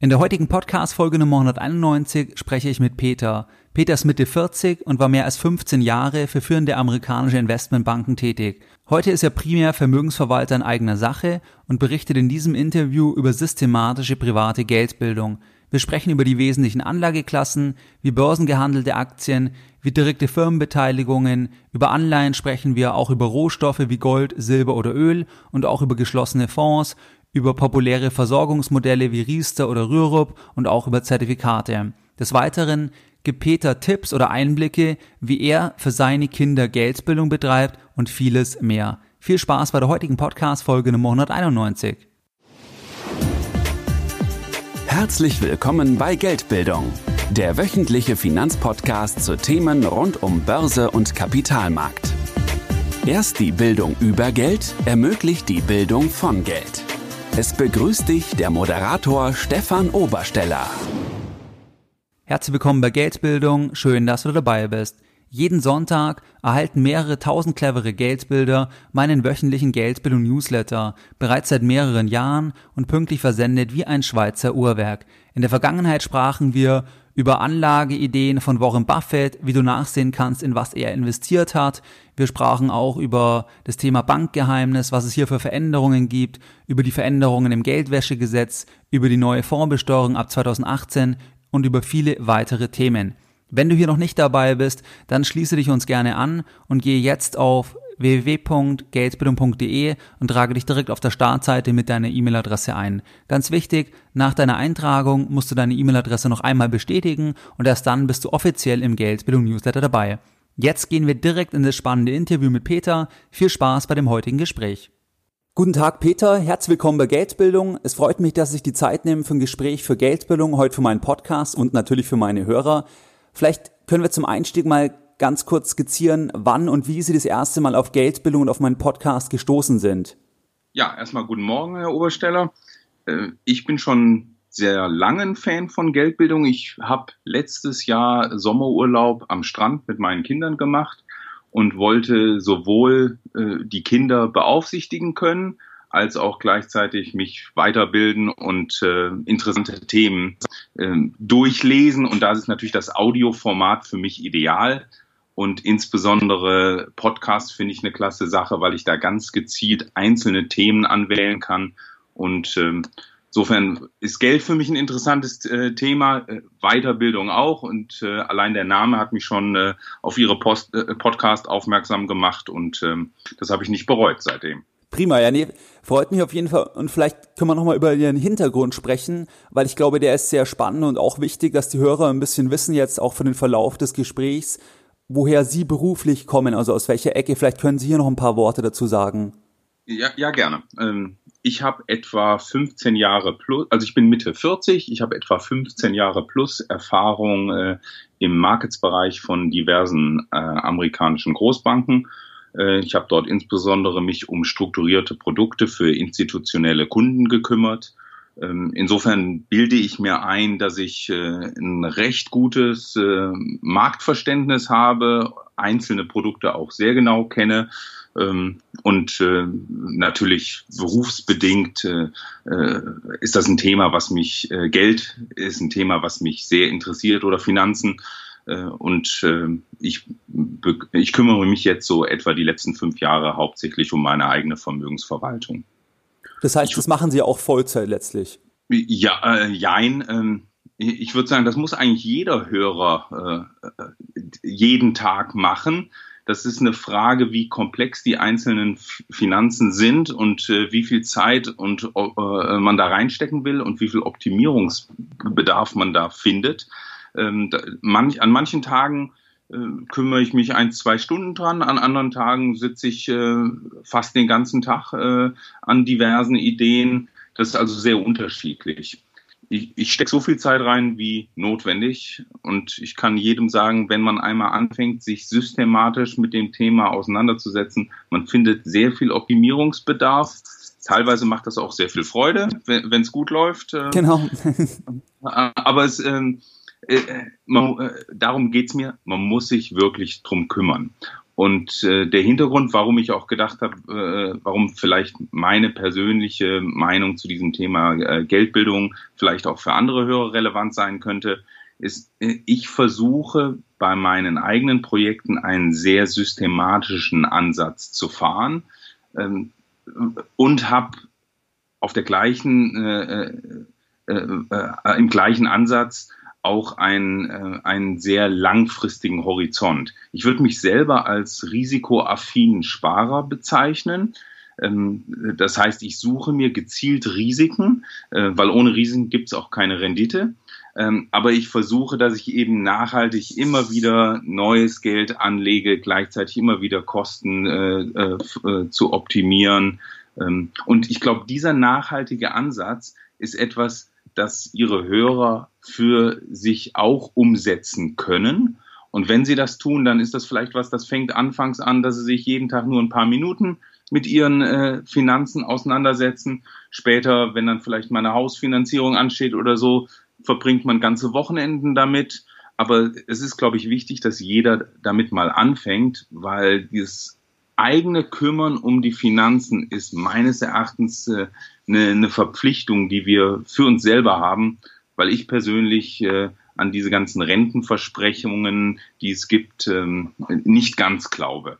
In der heutigen Podcast-Folge Nummer 191 spreche ich mit Peter. Peter ist Mitte 40 und war mehr als 15 Jahre für führende amerikanische Investmentbanken tätig. Heute ist er primär Vermögensverwalter in eigener Sache und berichtet in diesem Interview über systematische private Geldbildung. Wir sprechen über die wesentlichen Anlageklassen, wie börsengehandelte Aktien, wie direkte Firmenbeteiligungen, über Anleihen sprechen wir auch über Rohstoffe wie Gold, Silber oder Öl und auch über geschlossene Fonds, über populäre Versorgungsmodelle wie Riester oder Rürup und auch über Zertifikate. Des Weiteren gibt Peter Tipps oder Einblicke, wie er für seine Kinder Geldbildung betreibt und vieles mehr. Viel Spaß bei der heutigen Podcast-Folge Nummer 191. Herzlich willkommen bei Geldbildung, der wöchentliche Finanzpodcast zu Themen rund um Börse und Kapitalmarkt. Erst die Bildung über Geld ermöglicht die Bildung von Geld. Es begrüßt dich der Moderator Stefan Obersteller. Herzlich willkommen bei Geldbildung, schön, dass du dabei bist. Jeden Sonntag erhalten mehrere tausend clevere Geldbilder meinen wöchentlichen Geldbildung Newsletter, bereits seit mehreren Jahren und pünktlich versendet wie ein Schweizer Uhrwerk. In der Vergangenheit sprachen wir über Anlageideen von Warren Buffett, wie du nachsehen kannst, in was er investiert hat. Wir sprachen auch über das Thema Bankgeheimnis, was es hier für Veränderungen gibt, über die Veränderungen im Geldwäschegesetz, über die neue Fondsbesteuerung ab 2018 und über viele weitere Themen. Wenn du hier noch nicht dabei bist, dann schließe dich uns gerne an und gehe jetzt auf www.geldbildung.de und trage dich direkt auf der Startseite mit deiner E-Mail-Adresse ein. Ganz wichtig, nach deiner Eintragung musst du deine E-Mail-Adresse noch einmal bestätigen und erst dann bist du offiziell im Geldbildung Newsletter dabei. Jetzt gehen wir direkt in das spannende Interview mit Peter. Viel Spaß bei dem heutigen Gespräch. Guten Tag, Peter. Herzlich willkommen bei Geldbildung. Es freut mich, dass ich die Zeit nehme für ein Gespräch für Geldbildung, heute für meinen Podcast und natürlich für meine Hörer. Vielleicht können wir zum Einstieg mal ganz kurz skizzieren, wann und wie Sie das erste Mal auf Geldbildung und auf meinen Podcast gestoßen sind. Ja, erstmal guten Morgen, Herr Obersteller. Äh, ich bin schon sehr langen Fan von Geldbildung. Ich habe letztes Jahr Sommerurlaub am Strand mit meinen Kindern gemacht und wollte sowohl äh, die Kinder beaufsichtigen können, als auch gleichzeitig mich weiterbilden und äh, interessante Themen äh, durchlesen. Und da ist natürlich das Audioformat für mich ideal. Und insbesondere Podcast finde ich eine klasse Sache, weil ich da ganz gezielt einzelne Themen anwählen kann. Und ähm, insofern ist Geld für mich ein interessantes äh, Thema, äh, Weiterbildung auch. Und äh, allein der Name hat mich schon äh, auf Ihre Post, äh, Podcast aufmerksam gemacht und ähm, das habe ich nicht bereut seitdem. Prima, ja, nee, freut mich auf jeden Fall. Und vielleicht können wir nochmal über Ihren Hintergrund sprechen, weil ich glaube, der ist sehr spannend und auch wichtig, dass die Hörer ein bisschen wissen jetzt auch für den Verlauf des Gesprächs, woher Sie beruflich kommen, also aus welcher Ecke. Vielleicht können Sie hier noch ein paar Worte dazu sagen. Ja, ja gerne. Ähm, ich habe etwa 15 Jahre plus, also ich bin Mitte 40, ich habe etwa 15 Jahre plus Erfahrung äh, im Marketsbereich von diversen äh, amerikanischen Großbanken. Äh, ich habe dort insbesondere mich um strukturierte Produkte für institutionelle Kunden gekümmert insofern bilde ich mir ein, dass ich äh, ein recht gutes äh, Marktverständnis habe, einzelne Produkte auch sehr genau kenne ähm, und äh, natürlich berufsbedingt ist das ein Thema, was mich Geld ist ein Thema, was mich sehr interessiert oder Finanzen und ich, ich kümmere mich jetzt so etwa die letzten fünf Jahre hauptsächlich um meine eigene Vermögensverwaltung. Das heißt, das machen Sie auch Vollzeit letztlich? Ja, äh, jein. Ähm, ich würde sagen, das muss eigentlich jeder Hörer äh, äh, jeden Tag machen. Das ist eine Frage, wie komplex die einzelnen Finanzen sind und äh, wie viel Zeit und äh, man da reinstecken will und wie viel Optimierungsbedarf man da findet. Ähm, da, manch, an manchen Tagen kümmere ich mich ein, zwei Stunden dran. An anderen Tagen sitze ich äh, fast den ganzen Tag äh, an diversen Ideen. Das ist also sehr unterschiedlich. Ich, ich stecke so viel Zeit rein wie notwendig und ich kann jedem sagen, wenn man einmal anfängt, sich systematisch mit dem Thema auseinanderzusetzen, man findet sehr viel Optimierungsbedarf. Teilweise macht das auch sehr viel Freude, wenn es gut läuft. Genau. Aber es, ähm, äh, man, äh, darum geht's mir, man muss sich wirklich drum kümmern. Und äh, der Hintergrund, warum ich auch gedacht habe, äh, warum vielleicht meine persönliche Meinung zu diesem Thema äh, Geldbildung vielleicht auch für andere Hörer relevant sein könnte, ist, äh, ich versuche bei meinen eigenen Projekten einen sehr systematischen Ansatz zu fahren ähm, und habe auf der gleichen, äh, äh, äh, im gleichen Ansatz auch ein, äh, einen sehr langfristigen Horizont. Ich würde mich selber als risikoaffinen Sparer bezeichnen. Ähm, das heißt, ich suche mir gezielt Risiken, äh, weil ohne Risiken gibt es auch keine Rendite. Ähm, aber ich versuche, dass ich eben nachhaltig immer wieder neues Geld anlege, gleichzeitig immer wieder Kosten äh, äh, äh zu optimieren. Ähm, und ich glaube, dieser nachhaltige Ansatz ist etwas, das ihre Hörer für sich auch umsetzen können. Und wenn sie das tun, dann ist das vielleicht was, das fängt anfangs an, dass sie sich jeden Tag nur ein paar Minuten mit ihren äh, Finanzen auseinandersetzen. Später, wenn dann vielleicht mal eine Hausfinanzierung ansteht oder so, verbringt man ganze Wochenenden damit. Aber es ist, glaube ich, wichtig, dass jeder damit mal anfängt, weil dieses eigene Kümmern um die Finanzen ist meines Erachtens äh, eine, eine Verpflichtung, die wir für uns selber haben, weil ich persönlich äh, an diese ganzen Rentenversprechungen, die es gibt, ähm, nicht ganz glaube.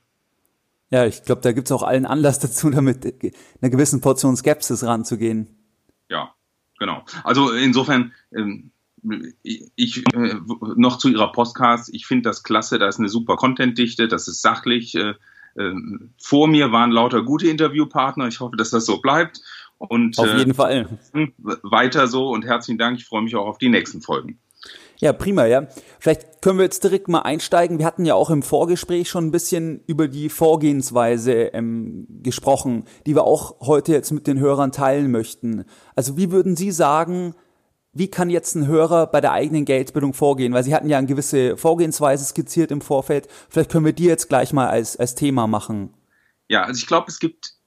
Ja, ich glaube, da gibt es auch allen Anlass dazu, damit einer gewissen Portion Skepsis ranzugehen. Ja, genau. Also insofern, ähm, ich äh, noch zu Ihrer Podcast, ich finde das klasse, da ist eine super Contentdichte, das ist sachlich. Äh, äh, vor mir waren lauter gute Interviewpartner, ich hoffe, dass das so bleibt. Und, auf jeden äh, Fall. Weiter so und herzlichen Dank. Ich freue mich auch auf die nächsten Folgen. Ja, prima, ja. Vielleicht können wir jetzt direkt mal einsteigen. Wir hatten ja auch im Vorgespräch schon ein bisschen über die Vorgehensweise ähm, gesprochen, die wir auch heute jetzt mit den Hörern teilen möchten. Also wie würden Sie sagen, wie kann jetzt ein Hörer bei der eigenen Geldbildung vorgehen? Weil Sie hatten ja eine gewisse Vorgehensweise skizziert im Vorfeld. Vielleicht können wir die jetzt gleich mal als, als Thema machen. Ja, also ich glaube, es gibt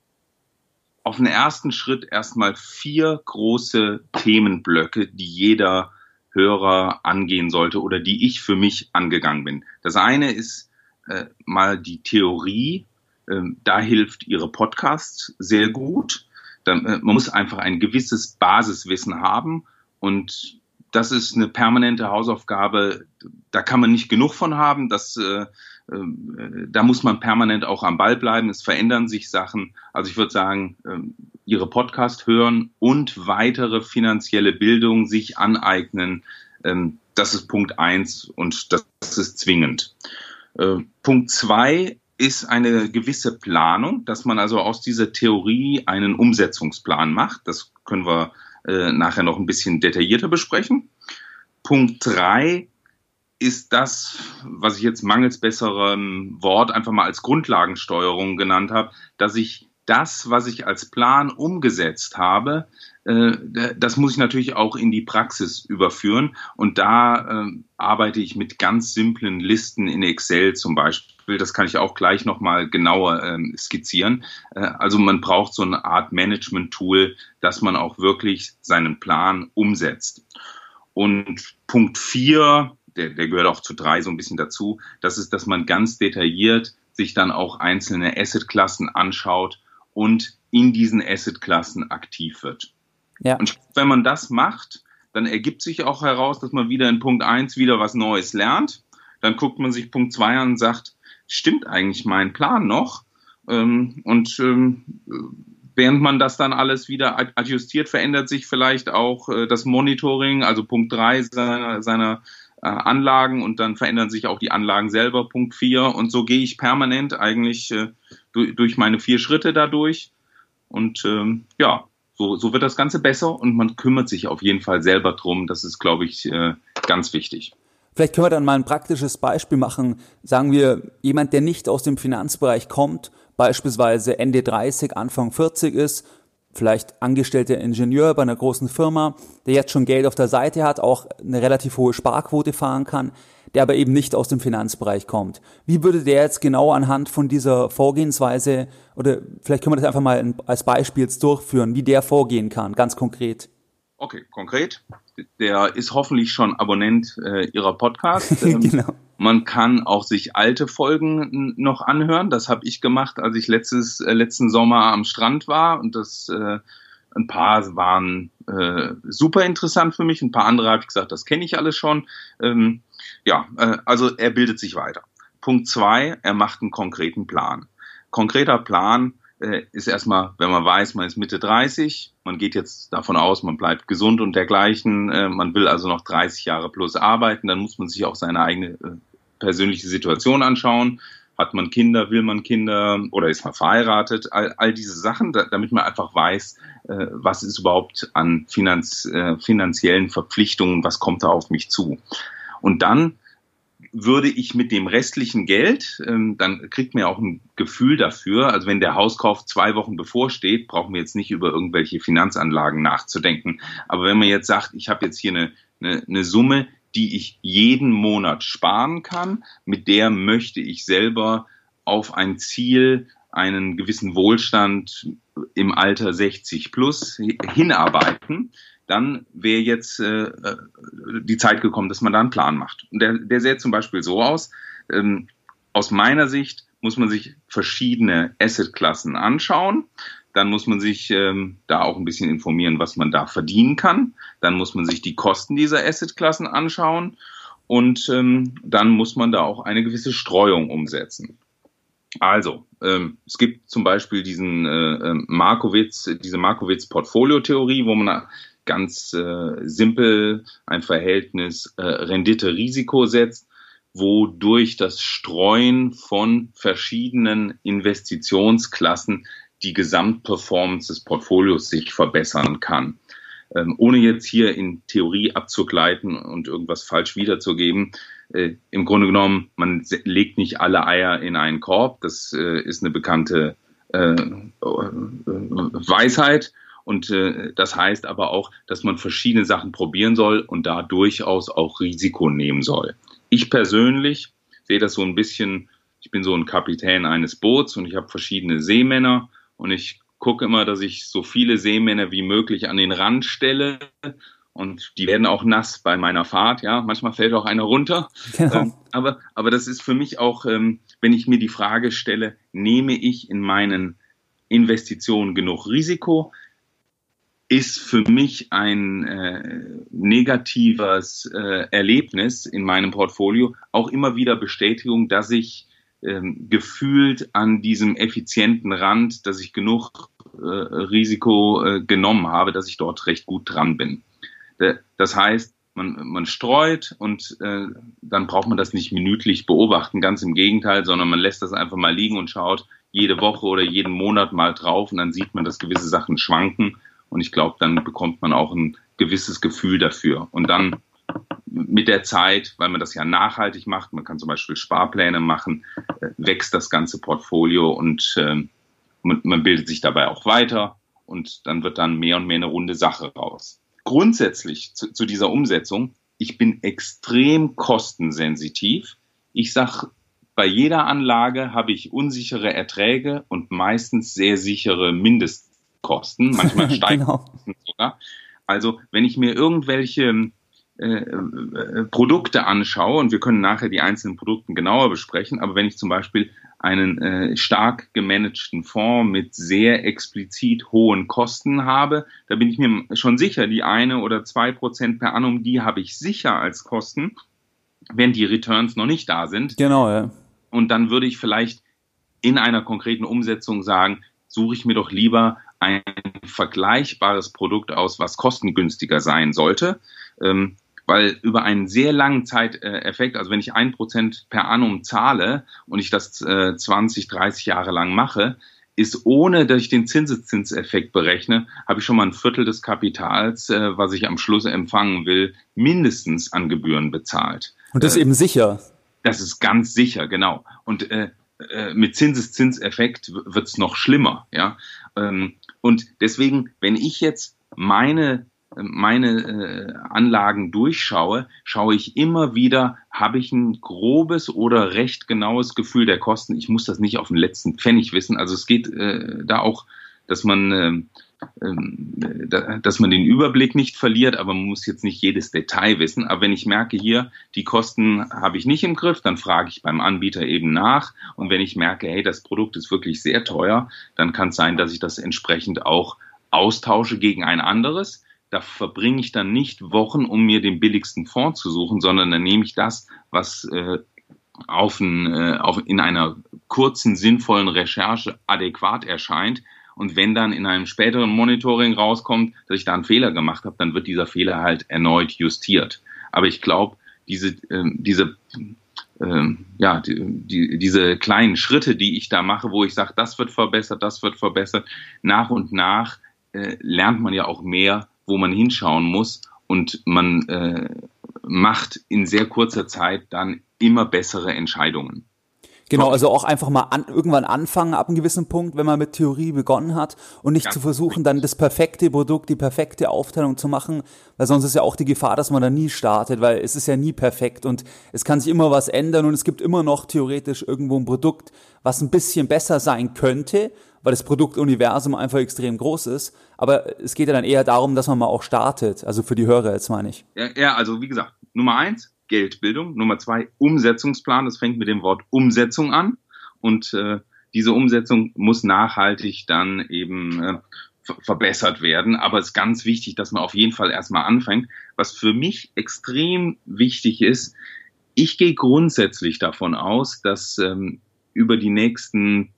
auf den ersten Schritt erstmal vier große Themenblöcke, die jeder Hörer angehen sollte oder die ich für mich angegangen bin. Das eine ist äh, mal die Theorie. Ähm, da hilft Ihre Podcast sehr gut. Da, äh, man muss einfach ein gewisses Basiswissen haben und das ist eine permanente Hausaufgabe. Da kann man nicht genug von haben. Das äh, da muss man permanent auch am Ball bleiben. Es verändern sich Sachen. Also ich würde sagen, ähm, Ihre Podcast hören und weitere finanzielle Bildung sich aneignen. Ähm, das ist Punkt eins und das ist zwingend. Äh, Punkt zwei ist eine gewisse Planung, dass man also aus dieser Theorie einen Umsetzungsplan macht. Das können wir äh, nachher noch ein bisschen detaillierter besprechen. Punkt drei ist das, was ich jetzt mangels besserem Wort einfach mal als Grundlagensteuerung genannt habe, dass ich das, was ich als Plan umgesetzt habe, äh, das muss ich natürlich auch in die Praxis überführen. Und da äh, arbeite ich mit ganz simplen Listen in Excel zum Beispiel. Das kann ich auch gleich nochmal genauer ähm, skizzieren. Äh, also man braucht so eine Art Management-Tool, dass man auch wirklich seinen Plan umsetzt. Und Punkt vier der, der gehört auch zu drei so ein bisschen dazu, das ist, dass man ganz detailliert sich dann auch einzelne Assetklassen anschaut und in diesen Assetklassen aktiv wird. Ja. Und wenn man das macht, dann ergibt sich auch heraus, dass man wieder in Punkt eins wieder was Neues lernt. Dann guckt man sich Punkt zwei an und sagt, stimmt eigentlich mein Plan noch? Ähm, und ähm, während man das dann alles wieder adjustiert, verändert sich vielleicht auch äh, das Monitoring, also Punkt drei seiner, seiner äh, Anlagen und dann verändern sich auch die Anlagen selber, Punkt 4. Und so gehe ich permanent eigentlich äh, durch, durch meine vier Schritte dadurch. Und ähm, ja, so, so wird das Ganze besser und man kümmert sich auf jeden Fall selber drum. Das ist, glaube ich, äh, ganz wichtig. Vielleicht können wir dann mal ein praktisches Beispiel machen. Sagen wir, jemand, der nicht aus dem Finanzbereich kommt, beispielsweise Ende 30, Anfang 40 ist, vielleicht angestellter Ingenieur bei einer großen Firma, der jetzt schon Geld auf der Seite hat, auch eine relativ hohe Sparquote fahren kann, der aber eben nicht aus dem Finanzbereich kommt. Wie würde der jetzt genau anhand von dieser Vorgehensweise oder vielleicht können wir das einfach mal als Beispiel durchführen, wie der vorgehen kann, ganz konkret? Okay, konkret. Der ist hoffentlich schon Abonnent äh, Ihrer Podcast. Ähm, genau. Man kann auch sich alte Folgen noch anhören. Das habe ich gemacht, als ich letztes, äh, letzten Sommer am Strand war. Und das äh, ein paar waren äh, super interessant für mich. Ein paar andere habe ich gesagt, das kenne ich alles schon. Ähm, ja, äh, also er bildet sich weiter. Punkt zwei, er macht einen konkreten Plan. Konkreter Plan ist erstmal, wenn man weiß, man ist Mitte 30, man geht jetzt davon aus, man bleibt gesund und dergleichen, äh, man will also noch 30 Jahre plus arbeiten, dann muss man sich auch seine eigene äh, persönliche Situation anschauen. Hat man Kinder, will man Kinder oder ist man verheiratet? All, all diese Sachen, da, damit man einfach weiß, äh, was ist überhaupt an Finanz, äh, finanziellen Verpflichtungen, was kommt da auf mich zu. Und dann würde ich mit dem restlichen Geld, ähm, dann kriegt man ja auch ein Gefühl dafür. Also wenn der Hauskauf zwei Wochen bevorsteht, brauchen wir jetzt nicht über irgendwelche Finanzanlagen nachzudenken. Aber wenn man jetzt sagt, ich habe jetzt hier eine, eine, eine Summe, die ich jeden Monat sparen kann, mit der möchte ich selber auf ein Ziel, einen gewissen Wohlstand im Alter 60 plus hinarbeiten, dann wäre jetzt äh, äh, die Zeit gekommen, dass man da einen Plan macht. Und der, der sähe zum Beispiel so aus, ähm, aus meiner Sicht muss man sich verschiedene Assetklassen anschauen. Dann muss man sich ähm, da auch ein bisschen informieren, was man da verdienen kann. Dann muss man sich die Kosten dieser Assetklassen anschauen. Und ähm, dann muss man da auch eine gewisse Streuung umsetzen. Also, ähm, es gibt zum Beispiel diesen äh, ähm, Markowitz, diese Markowitz-Portfolio-Theorie, wo man ganz äh, simpel ein Verhältnis äh, Rendite-Risiko setzt, wodurch das Streuen von verschiedenen Investitionsklassen die Gesamtperformance des Portfolios sich verbessern kann. Ähm, ohne jetzt hier in Theorie abzugleiten und irgendwas falsch wiederzugeben, äh, im Grunde genommen, man legt nicht alle Eier in einen Korb. Das äh, ist eine bekannte äh, äh Weisheit. Und äh, das heißt aber auch, dass man verschiedene Sachen probieren soll und da durchaus auch Risiko nehmen soll. Ich persönlich sehe das so ein bisschen, ich bin so ein Kapitän eines Boots und ich habe verschiedene Seemänner und ich gucke immer, dass ich so viele Seemänner wie möglich an den Rand stelle und die werden auch nass bei meiner Fahrt, ja. Manchmal fällt auch einer runter. Genau. Ähm, aber, aber das ist für mich auch, ähm, wenn ich mir die Frage stelle, nehme ich in meinen Investitionen genug Risiko? Ist für mich ein äh, negatives äh, Erlebnis in meinem Portfolio. Auch immer wieder Bestätigung, dass ich ähm, gefühlt an diesem effizienten Rand, dass ich genug äh, Risiko äh, genommen habe, dass ich dort recht gut dran bin. Das heißt, man, man streut und äh, dann braucht man das nicht minütlich beobachten, ganz im Gegenteil, sondern man lässt das einfach mal liegen und schaut jede Woche oder jeden Monat mal drauf und dann sieht man, dass gewisse Sachen schwanken und ich glaube, dann bekommt man auch ein gewisses Gefühl dafür. Und dann mit der Zeit, weil man das ja nachhaltig macht, man kann zum Beispiel Sparpläne machen, äh, wächst das ganze Portfolio und äh, man bildet sich dabei auch weiter und dann wird dann mehr und mehr eine runde Sache raus. Grundsätzlich zu, zu dieser Umsetzung, ich bin extrem kostensensitiv. Ich sage, bei jeder Anlage habe ich unsichere Erträge und meistens sehr sichere Mindest Kosten, manchmal steigen genau. Sogar. Also wenn ich mir irgendwelche äh, äh, Produkte anschaue, und wir können nachher die einzelnen Produkte genauer besprechen, aber wenn ich zum Beispiel einen äh, stark gemanagten Fonds mit sehr explizit hohen Kosten habe, da bin ich mir schon sicher, die eine oder zwei Prozent per annum, die habe ich sicher als Kosten, wenn die Returns noch nicht da sind. Genau, ja. Und dann würde ich vielleicht in einer konkreten Umsetzung sagen, suche ich mir doch lieber ein vergleichbares Produkt aus, was kostengünstiger sein sollte. Ähm, weil über einen sehr langen Zeiteffekt, also wenn ich ein Prozent per annum zahle und ich das äh, 20, 30 Jahre lang mache, ist ohne, dass ich den Zinseszinseffekt berechne, habe ich schon mal ein Viertel des Kapitals, äh, was ich am Schluss empfangen will, mindestens an Gebühren bezahlt. Und das ist äh, eben sicher. Das ist ganz sicher, genau. Und äh, äh mit Zinseszinseffekt wird es noch schlimmer, ja. Ähm, und deswegen, wenn ich jetzt meine meine äh, Anlagen durchschaue, schaue ich immer wieder, habe ich ein grobes oder recht genaues Gefühl der Kosten. Ich muss das nicht auf den letzten Pfennig wissen. Also es geht äh, da auch, dass man äh, dass man den Überblick nicht verliert, aber man muss jetzt nicht jedes Detail wissen. Aber wenn ich merke, hier, die Kosten habe ich nicht im Griff, dann frage ich beim Anbieter eben nach. Und wenn ich merke, hey, das Produkt ist wirklich sehr teuer, dann kann es sein, dass ich das entsprechend auch austausche gegen ein anderes. Da verbringe ich dann nicht Wochen, um mir den billigsten Fonds zu suchen, sondern dann nehme ich das, was äh, auf, ein, äh, auf in einer kurzen, sinnvollen Recherche adäquat erscheint. Und wenn dann in einem späteren Monitoring rauskommt, dass ich da einen Fehler gemacht habe, dann wird dieser Fehler halt erneut justiert. Aber ich glaube, diese, äh, diese ähm, ja, die, die, diese kleinen Schritte, die ich da mache, wo ich sage, das wird verbessert, das wird verbessert, nach und nach äh, lernt man ja auch mehr, wo man hinschauen muss und man äh, macht in sehr kurzer Zeit dann immer bessere Entscheidungen. Genau, also auch einfach mal an, irgendwann anfangen ab einem gewissen Punkt, wenn man mit Theorie begonnen hat und nicht ja, zu versuchen, dann das perfekte Produkt, die perfekte Aufteilung zu machen, weil sonst ist ja auch die Gefahr, dass man da nie startet, weil es ist ja nie perfekt und es kann sich immer was ändern und es gibt immer noch theoretisch irgendwo ein Produkt, was ein bisschen besser sein könnte, weil das Produktuniversum einfach extrem groß ist. Aber es geht ja dann eher darum, dass man mal auch startet, also für die Hörer jetzt meine ich. Ja, ja also wie gesagt, Nummer eins, Geldbildung. Nummer zwei, Umsetzungsplan. Das fängt mit dem Wort Umsetzung an. Und äh, diese Umsetzung muss nachhaltig dann eben äh, verbessert werden. Aber es ist ganz wichtig, dass man auf jeden Fall erstmal anfängt. Was für mich extrem wichtig ist, ich gehe grundsätzlich davon aus, dass ähm, über die nächsten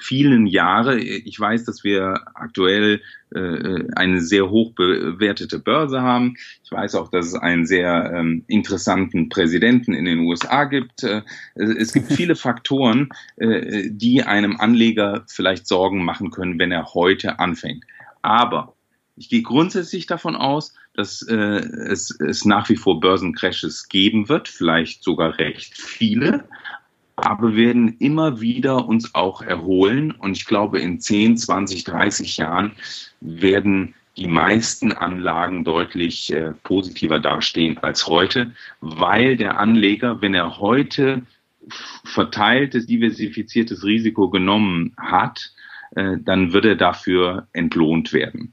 vielen Jahre. Ich weiß, dass wir aktuell äh, eine sehr hoch bewertete Börse haben. Ich weiß auch, dass es einen sehr ähm, interessanten Präsidenten in den USA gibt. Äh, es gibt viele Faktoren, äh, die einem Anleger vielleicht Sorgen machen können, wenn er heute anfängt. Aber ich gehe grundsätzlich davon aus, dass äh, es, es nach wie vor Börsencrashes geben wird, vielleicht sogar recht viele aber wir werden immer wieder uns auch erholen. Und ich glaube, in 10, 20, 30 Jahren werden die meisten Anlagen deutlich äh, positiver dastehen als heute, weil der Anleger, wenn er heute verteiltes, diversifiziertes Risiko genommen hat, äh, dann wird er dafür entlohnt werden.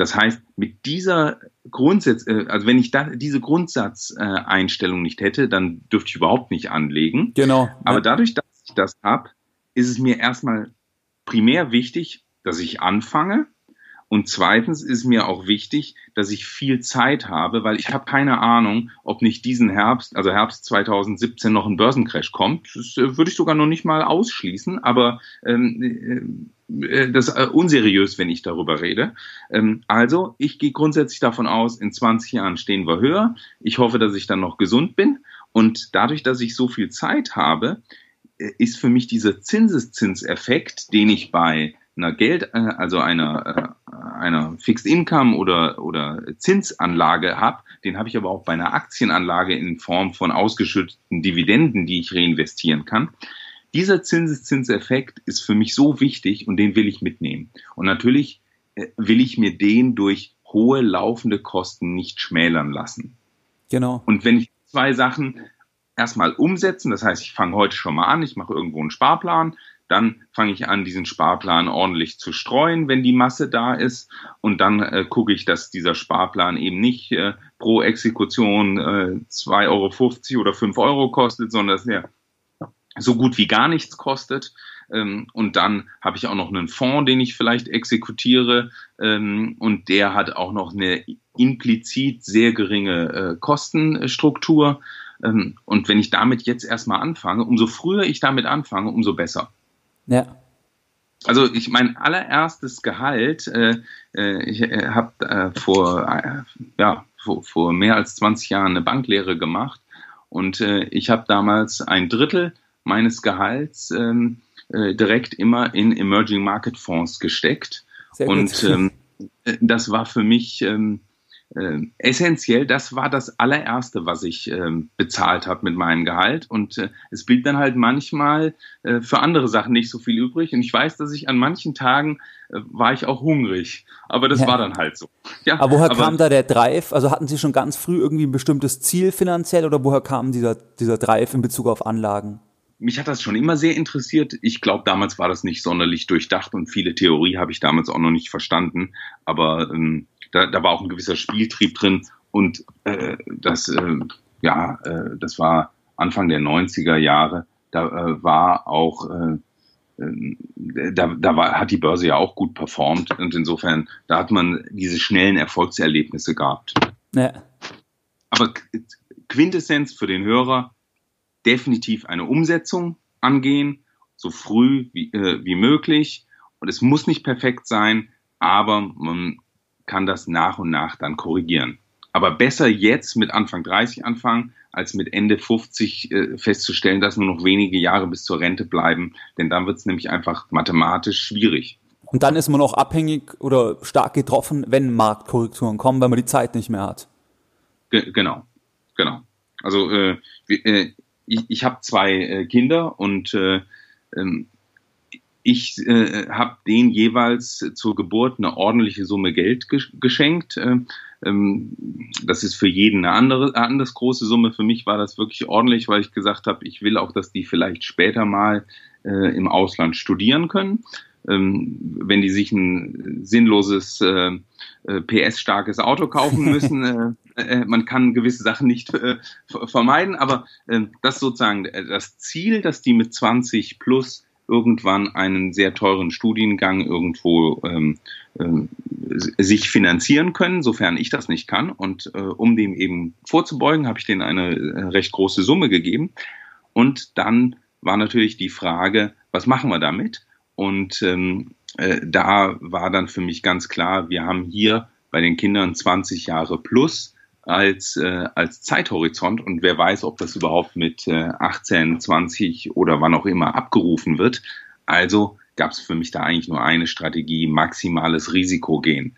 Das heißt, mit dieser Grundsatz, äh, also wenn ich da diese Grundsatzeinstellung nicht hätte, dann dürfte ich überhaupt nicht anlegen. Genau. Aber dadurch, dass ich das habe, ist es mir erstmal primär wichtig, dass ich anfange. Und zweitens ist mir auch wichtig, dass ich viel Zeit habe, weil ich habe keine Ahnung, ob nicht diesen Herbst, also Herbst 2017, noch ein Börsencrash kommt. Das äh, würde ich sogar noch nicht mal ausschließen, aber ähm, äh, das ist äh, unseriös, wenn ich darüber rede. Ähm, also, ich gehe grundsätzlich davon aus, in 20 Jahren stehen wir höher. Ich hoffe, dass ich dann noch gesund bin. Und dadurch, dass ich so viel Zeit habe, äh, ist für mich dieser Zinseszinseffekt, den ich bei einer Geld, also einer, einer Fixed Income oder, oder Zinsanlage habe, den habe ich aber auch bei einer Aktienanlage in Form von ausgeschütteten Dividenden, die ich reinvestieren kann. Dieser Zinseszinseffekt ist für mich so wichtig und den will ich mitnehmen. Und natürlich äh, will ich mir den durch hohe laufende Kosten nicht schmälern lassen. Genau. Und wenn ich zwei Sachen erstmal umsetzen, das heißt, ich fange heute schon mal an, ich mache irgendwo einen Sparplan, dann fange ich an, diesen Sparplan ordentlich zu streuen, wenn die Masse da ist. Und dann äh, gucke ich, dass dieser Sparplan eben nicht äh, pro Exekution äh, 2,50 Euro oder 5 Euro kostet, sondern dass er so gut wie gar nichts kostet. Ähm, und dann habe ich auch noch einen Fonds, den ich vielleicht exekutiere. Ähm, und der hat auch noch eine implizit sehr geringe äh, Kostenstruktur. Ähm, und wenn ich damit jetzt erstmal anfange, umso früher ich damit anfange, umso besser. Ja. Also ich mein allererstes Gehalt, äh, äh ich äh, habe äh, vor, äh, ja, vor, vor mehr als 20 Jahren eine Banklehre gemacht und äh, ich habe damals ein Drittel meines Gehalts ähm, äh, direkt immer in Emerging Market Fonds gesteckt. Sehr und ähm, äh, das war für mich ähm, äh, essentiell. Das war das allererste, was ich ähm, bezahlt habe mit meinem Gehalt. Und äh, es blieb dann halt manchmal äh, für andere Sachen nicht so viel übrig. Und ich weiß, dass ich an manchen Tagen äh, war ich auch hungrig. Aber das ja. war dann halt so. Ja, aber woher aber, kam da der Drive? Also hatten Sie schon ganz früh irgendwie ein bestimmtes Ziel finanziell oder woher kam dieser, dieser Drive in Bezug auf Anlagen? mich hat das schon immer sehr interessiert. Ich glaube, damals war das nicht sonderlich durchdacht und viele Theorie habe ich damals auch noch nicht verstanden. Aber ähm, da, da war auch ein gewisser Spieltrieb drin und äh, das, äh, ja, äh, das war Anfang der 90er Jahre. Da äh, war auch äh, äh, da, da war, hat die Börse ja auch gut performt und insofern, da hat man diese schnellen Erfolgserlebnisse gehabt. Ja. Aber Quintessenz für den Hörer, definitiv eine Umsetzung angehen, so früh wie, äh, wie möglich. Und es muss nicht perfekt sein, aber man kann das nach und nach dann korrigieren. Aber besser jetzt mit Anfang 30 anfangen, als mit Ende 50 äh, festzustellen, dass nur noch wenige Jahre bis zur Rente bleiben. Denn dann wird es nämlich einfach mathematisch schwierig. Und dann ist man auch abhängig oder stark getroffen, wenn Marktkorrekturen kommen, weil man die Zeit nicht mehr hat. Ge genau, genau. Also äh, äh, ich, ich habe zwei äh, Kinder und äh, ähm, ich äh, habe denen jeweils zur Geburt eine ordentliche Summe Geld geschenkt. Äh, ähm, das ist für jeden eine andere, eine anders große Summe. Für mich war das wirklich ordentlich, weil ich gesagt habe, ich will auch, dass die vielleicht später mal äh, im Ausland studieren können. Ähm, wenn die sich ein sinnloses äh, äh PS-starkes Auto kaufen müssen. äh, äh, man kann gewisse Sachen nicht äh, vermeiden, aber äh, das sozusagen das Ziel, dass die mit 20 plus irgendwann einen sehr teuren Studiengang irgendwo ähm, äh, sich finanzieren können, sofern ich das nicht kann. Und äh, um dem eben vorzubeugen, habe ich denen eine äh, recht große Summe gegeben. Und dann war natürlich die Frage, was machen wir damit? Und ähm, äh, da war dann für mich ganz klar, wir haben hier bei den Kindern 20 Jahre plus als, äh, als Zeithorizont und wer weiß, ob das überhaupt mit äh, 18, 20 oder wann auch immer abgerufen wird. Also gab es für mich da eigentlich nur eine Strategie, maximales Risiko gehen.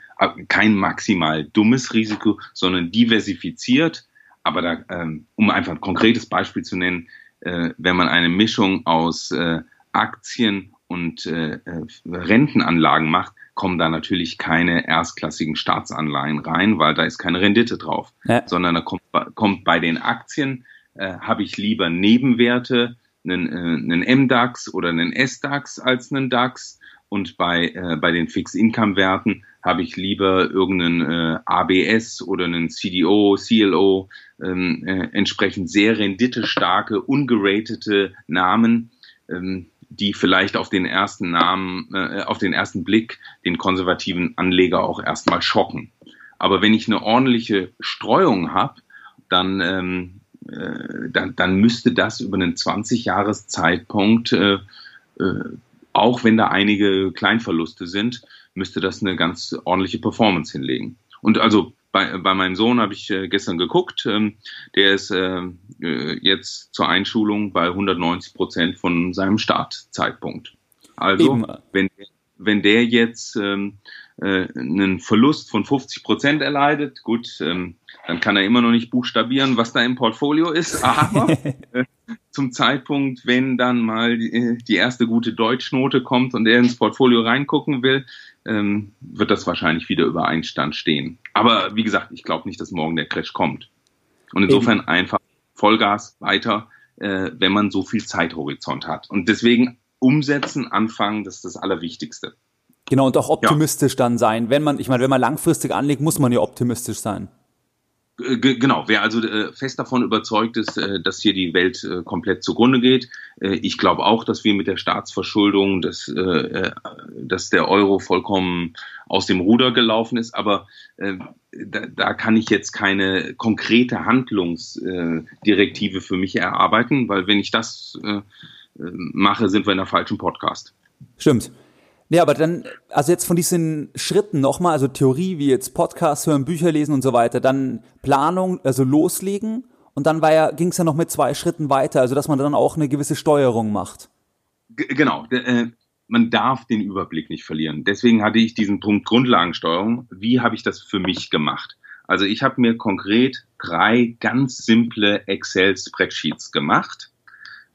Kein maximal dummes Risiko, sondern diversifiziert. Aber da, ähm, um einfach ein konkretes Beispiel zu nennen, äh, wenn man eine Mischung aus äh, Aktien und äh, äh Rentenanlagen macht, kommen da natürlich keine erstklassigen Staatsanleihen rein, weil da ist keine Rendite drauf, ja. sondern da kommt, kommt bei den Aktien, äh, habe ich lieber Nebenwerte, einen, äh, einen MDAX oder einen SDAX als einen DAX. Und bei, äh, bei den Fixed-Income-Werten habe ich lieber irgendeinen äh, ABS oder einen CDO, CLO, ähm, äh, entsprechend sehr renditestarke, ungeratete Namen, ähm, die vielleicht auf den ersten Namen, äh, auf den ersten Blick den konservativen Anleger auch erstmal schocken. Aber wenn ich eine ordentliche Streuung habe, dann, ähm, äh, dann, dann müsste das über einen 20-Jahres-Zeitpunkt, äh, äh, auch wenn da einige Kleinverluste sind, müsste das eine ganz ordentliche Performance hinlegen. Und also bei, bei meinem Sohn habe ich äh, gestern geguckt. Ähm, der ist äh, äh jetzt zur Einschulung bei 190 Prozent von seinem Startzeitpunkt. Also wenn, wenn der jetzt ähm, äh, einen Verlust von 50 Prozent erleidet, gut, ähm, dann kann er immer noch nicht buchstabieren, was da im Portfolio ist. Aber äh, zum Zeitpunkt, wenn dann mal die, die erste gute Deutschnote kommt und er ins Portfolio reingucken will, ähm, wird das wahrscheinlich wieder über Einstand stehen. Aber wie gesagt, ich glaube nicht, dass morgen der Crash kommt. Und insofern Eben. einfach Vollgas weiter, äh, wenn man so viel Zeithorizont hat. Und deswegen umsetzen, anfangen, das ist das Allerwichtigste. Genau, und auch optimistisch ja. dann sein. Wenn man, ich meine, wenn man langfristig anlegt, muss man ja optimistisch sein. Äh, genau, wer also äh, fest davon überzeugt ist, äh, dass hier die Welt komplett zugrunde geht. Ich glaube auch, dass wir mit der Staatsverschuldung, dass, dass der Euro vollkommen aus dem Ruder gelaufen ist, aber da, da kann ich jetzt keine konkrete Handlungsdirektive für mich erarbeiten, weil wenn ich das mache, sind wir in der falschen Podcast. Stimmt. Nee, aber dann, also jetzt von diesen Schritten nochmal, also Theorie wie jetzt Podcast hören, Bücher lesen und so weiter, dann Planung, also loslegen und dann war ja, ging es ja noch mit zwei Schritten weiter, also dass man dann auch eine gewisse Steuerung macht. G genau, äh, man darf den Überblick nicht verlieren. Deswegen hatte ich diesen Punkt Grundlagensteuerung. Wie habe ich das für mich gemacht? Also ich habe mir konkret drei ganz simple Excel-Spreadsheets gemacht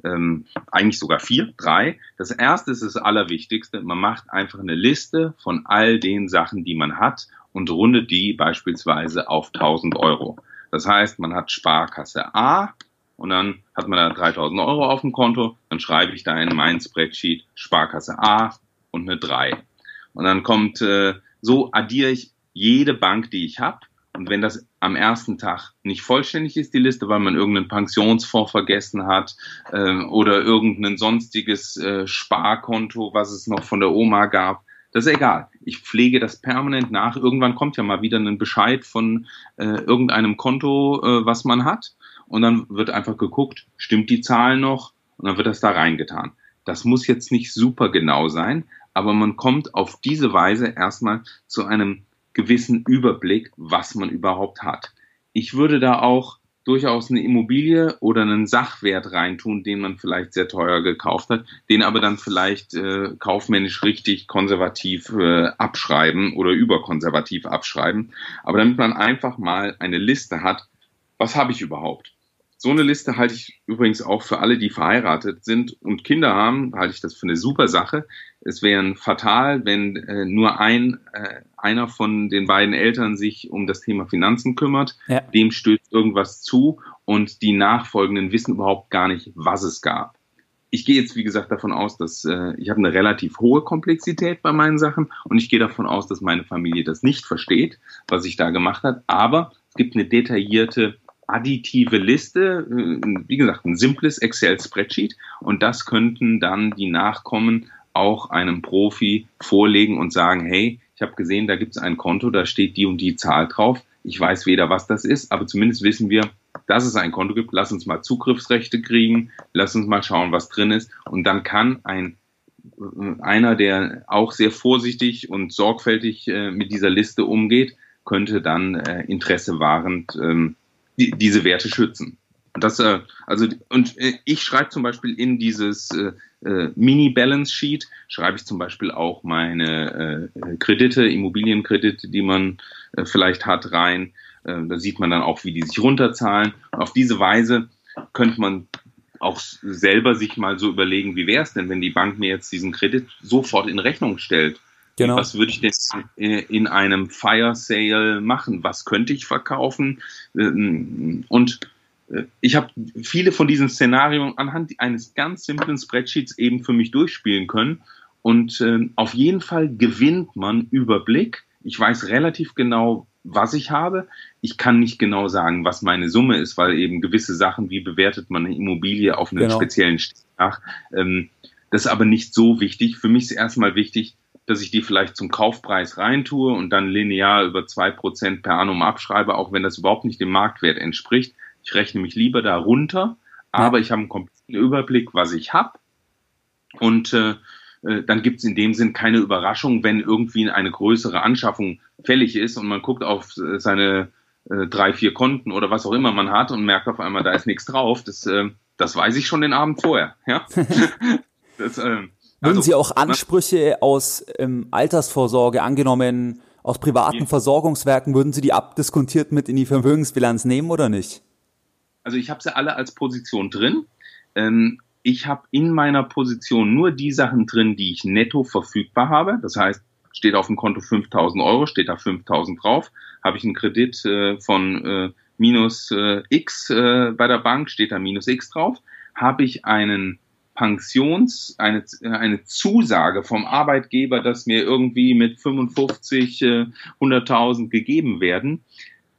ähm, eigentlich sogar vier, drei. Das erste ist das Allerwichtigste. Man macht einfach eine Liste von all den Sachen, die man hat und rundet die beispielsweise auf 1000 Euro. Das heißt, man hat Sparkasse A und dann hat man da 3000 Euro auf dem Konto, dann schreibe ich da in mein Spreadsheet Sparkasse A und eine 3. Und dann kommt, äh, so addiere ich jede Bank, die ich habe. Und wenn das am ersten Tag nicht vollständig ist, die Liste, weil man irgendeinen Pensionsfonds vergessen hat äh, oder irgendein sonstiges äh, Sparkonto, was es noch von der Oma gab, das ist egal. Ich pflege das permanent nach. Irgendwann kommt ja mal wieder ein Bescheid von äh, irgendeinem Konto, äh, was man hat. Und dann wird einfach geguckt, stimmt die Zahl noch? Und dann wird das da reingetan. Das muss jetzt nicht super genau sein, aber man kommt auf diese Weise erstmal zu einem gewissen Überblick, was man überhaupt hat. Ich würde da auch durchaus eine Immobilie oder einen Sachwert reintun, den man vielleicht sehr teuer gekauft hat, den aber dann vielleicht äh, kaufmännisch richtig konservativ äh, abschreiben oder überkonservativ abschreiben. Aber damit man einfach mal eine Liste hat, was habe ich überhaupt? So eine Liste halte ich übrigens auch für alle, die verheiratet sind und Kinder haben, halte ich das für eine super Sache. Es wäre fatal, wenn äh, nur ein, äh, einer von den beiden Eltern sich um das Thema Finanzen kümmert, ja. dem stößt irgendwas zu und die Nachfolgenden wissen überhaupt gar nicht, was es gab. Ich gehe jetzt, wie gesagt, davon aus, dass äh, ich habe eine relativ hohe Komplexität bei meinen Sachen und ich gehe davon aus, dass meine Familie das nicht versteht, was ich da gemacht habe. Aber es gibt eine detaillierte additive Liste, äh, wie gesagt, ein simples Excel-Spreadsheet und das könnten dann die Nachkommen auch einem Profi vorlegen und sagen, hey, ich habe gesehen, da gibt es ein Konto, da steht die und die Zahl drauf. Ich weiß weder, was das ist, aber zumindest wissen wir, dass es ein Konto gibt. Lass uns mal Zugriffsrechte kriegen, lass uns mal schauen, was drin ist. Und dann kann ein äh, einer, der auch sehr vorsichtig und sorgfältig äh, mit dieser Liste umgeht, könnte dann äh, Interesse wahrend ähm, die, diese Werte schützen. Das, äh, also, und äh, ich schreibe zum Beispiel in dieses äh, äh, Mini-Balance-Sheet, schreibe ich zum Beispiel auch meine äh, Kredite, Immobilienkredite, die man äh, vielleicht hat, rein. Äh, da sieht man dann auch, wie die sich runterzahlen. Und auf diese Weise könnte man auch selber sich mal so überlegen, wie wäre es denn, wenn die Bank mir jetzt diesen Kredit sofort in Rechnung stellt Genau. Was würde ich denn in einem Fire Sale machen? Was könnte ich verkaufen? Ähm, und äh, ich habe viele von diesen Szenarien anhand eines ganz simplen Spreadsheets eben für mich durchspielen können. Und ähm, auf jeden Fall gewinnt man Überblick. Ich weiß relativ genau, was ich habe. Ich kann nicht genau sagen, was meine Summe ist, weil eben gewisse Sachen, wie bewertet man eine Immobilie auf einen genau. speziellen Stach, ähm, das ist aber nicht so wichtig. Für mich ist erstmal wichtig, dass ich die vielleicht zum Kaufpreis reintue und dann linear über zwei Prozent per annum abschreibe, auch wenn das überhaupt nicht dem Marktwert entspricht. Ich rechne mich lieber da runter, aber ich habe einen kompletten Überblick, was ich habe. Und äh, äh dann gibt es in dem Sinn keine Überraschung, wenn irgendwie eine größere Anschaffung fällig ist und man guckt auf äh, seine äh, drei, vier Konten oder was auch immer man hat und merkt auf einmal, da ist nichts drauf. Das, äh, das weiß ich schon den Abend vorher. Ja? das, äh, würden also, Sie auch Ansprüche aus ähm, Altersvorsorge angenommen, aus privaten ja. Versorgungswerken, würden Sie die abdiskontiert mit in die Vermögensbilanz nehmen oder nicht? Also ich habe sie alle als Position drin. Ähm, ich habe in meiner Position nur die Sachen drin, die ich netto verfügbar habe. Das heißt, steht auf dem Konto 5000 Euro, steht da 5000 drauf. Habe ich einen Kredit äh, von äh, minus äh, X äh, bei der Bank, steht da minus X drauf. Habe ich einen Pensions, eine, eine Zusage vom Arbeitgeber, dass mir irgendwie mit 55, äh, 100.000 gegeben werden,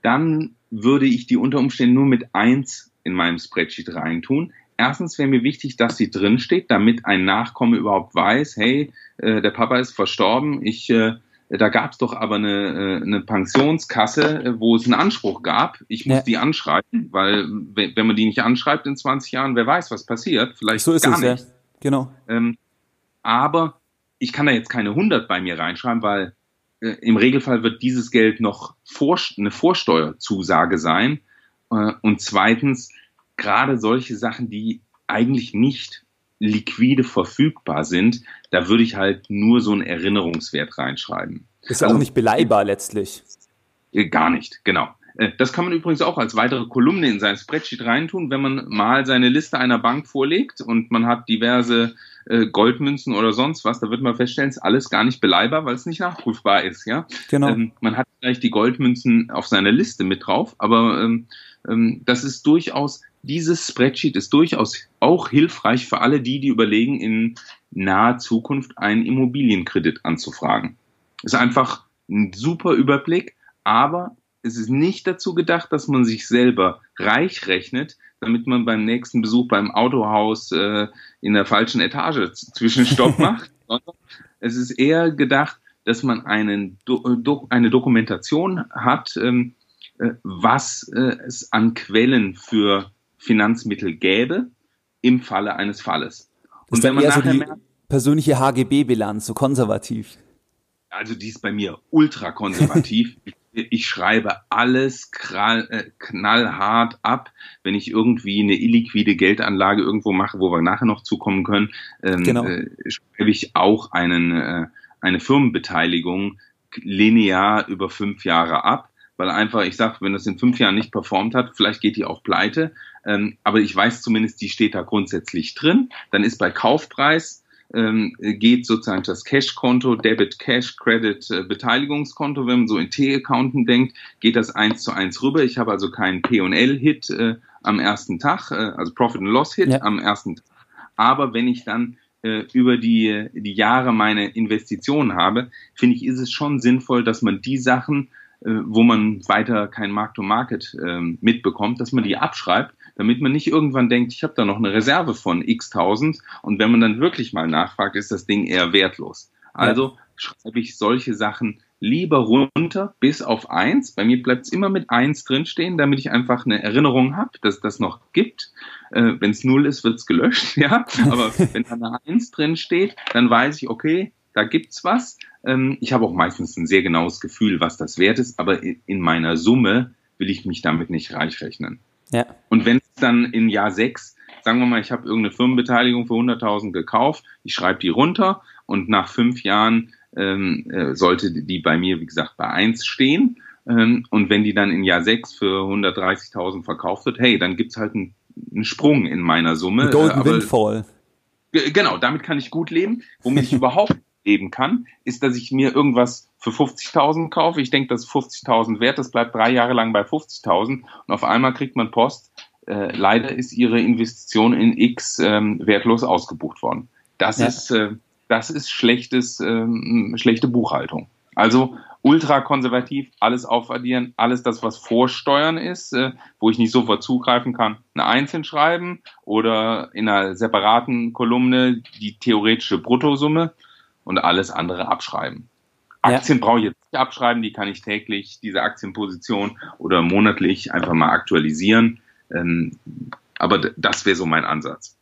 dann würde ich die unter Umständen nur mit eins in meinem Spreadsheet reintun. Erstens wäre mir wichtig, dass sie drinsteht, damit ein Nachkomme überhaupt weiß, hey, äh, der Papa ist verstorben, ich äh, da gab es doch aber eine, äh, eine Pensionskasse, äh, wo es einen Anspruch gab. Ich muss ja. die anschreiben, weil wenn man die nicht anschreibt in 20 Jahren, wer weiß, was passiert. Vielleicht so ist gar es, nicht. Ja. Genau. Ähm, aber ich kann da jetzt keine 100 bei mir reinschreiben, weil äh, im Regelfall wird dieses Geld noch vor, eine Vorsteuerzusage sein. Äh, und zweitens, gerade solche Sachen, die eigentlich nicht liquide verfügbar sind, da würde ich halt nur so einen Erinnerungswert reinschreiben. Ist ja also, auch nicht beleihbar letztlich. Äh, gar nicht, genau. Äh, das kann man übrigens auch als weitere Kolumne in sein Spreadsheet reintun, wenn man mal seine Liste einer Bank vorlegt und man hat diverse äh, Goldmünzen oder sonst was, da wird man feststellen, ist alles gar nicht beleihbar, weil es nicht nachprüfbar ist, ja. Genau. Ähm, man hat vielleicht die Goldmünzen auf seiner Liste mit drauf, aber ähm, ähm, das ist durchaus dieses Spreadsheet ist durchaus auch hilfreich für alle die, die überlegen, in naher Zukunft einen Immobilienkredit anzufragen. Ist einfach ein super Überblick, aber es ist nicht dazu gedacht, dass man sich selber reich rechnet, damit man beim nächsten Besuch beim Autohaus äh, in der falschen Etage Zwischenstopp macht, sondern es ist eher gedacht, dass man einen, do, eine Dokumentation hat, ähm, äh, was äh, es an Quellen für Finanzmittel gäbe im Falle eines Falles. Und wenn man eher so die merkt, persönliche HGB-Bilanz, so konservativ. Also die ist bei mir ultra konservativ. ich schreibe alles äh, knallhart ab, wenn ich irgendwie eine illiquide Geldanlage irgendwo mache, wo wir nachher noch zukommen können, ähm, genau. äh, schreibe ich auch einen, äh, eine Firmenbeteiligung linear über fünf Jahre ab, weil einfach, ich sage, wenn das in fünf Jahren nicht performt hat, vielleicht geht die auch pleite, ähm, aber ich weiß zumindest, die steht da grundsätzlich drin. Dann ist bei Kaufpreis ähm, geht sozusagen das Cash-Konto, Debit, Cash, Credit, äh, Beteiligungskonto. Wenn man so in T-Accounten denkt, geht das eins zu eins rüber. Ich habe also keinen P&L-Hit äh, am ersten Tag, äh, also Profit and Loss-Hit ja. am ersten Tag. Aber wenn ich dann äh, über die, die Jahre meine Investitionen habe, finde ich, ist es schon sinnvoll, dass man die Sachen, äh, wo man weiter kein Mark-to-Market äh, mitbekommt, dass man die abschreibt damit man nicht irgendwann denkt, ich habe da noch eine Reserve von x tausend und wenn man dann wirklich mal nachfragt, ist das Ding eher wertlos. Also ja. schreibe ich solche Sachen lieber runter bis auf eins. Bei mir bleibt es immer mit eins drinstehen, damit ich einfach eine Erinnerung habe, dass das noch gibt. Äh, wenn es null ist, wird es gelöscht, ja. Aber wenn da eine eins drin steht, dann weiß ich, okay, da gibt's was. Ähm, ich habe auch meistens ein sehr genaues Gefühl, was das wert ist, aber in meiner Summe will ich mich damit nicht reich rechnen. Ja. Und wenn es dann in Jahr sechs, sagen wir mal, ich habe irgendeine Firmenbeteiligung für 100.000 gekauft, ich schreibe die runter und nach fünf Jahren ähm, äh, sollte die bei mir, wie gesagt, bei eins stehen. Ähm, und wenn die dann in Jahr sechs für 130.000 verkauft wird, hey, dann gibt's halt einen, einen Sprung in meiner Summe. Golden äh, Windfall. Genau, damit kann ich gut leben. Womit ich überhaupt leben kann, ist, dass ich mir irgendwas für 50.000 kaufe. Ich denke, das ist 50.000 wert. Das bleibt drei Jahre lang bei 50.000 und auf einmal kriegt man Post. Äh, leider ist Ihre Investition in X ähm, wertlos ausgebucht worden. Das ja. ist äh, das ist schlechtes ähm, schlechte Buchhaltung. Also ultra konservativ, alles aufaddieren, alles das, was Vorsteuern ist, äh, wo ich nicht sofort zugreifen kann, eine Einzeln schreiben oder in einer separaten Kolumne die theoretische Bruttosumme und alles andere abschreiben. Aktien ja. brauche ich jetzt nicht abschreiben, die kann ich täglich, diese Aktienposition oder monatlich einfach mal aktualisieren. Ähm, aber das wäre so mein Ansatz.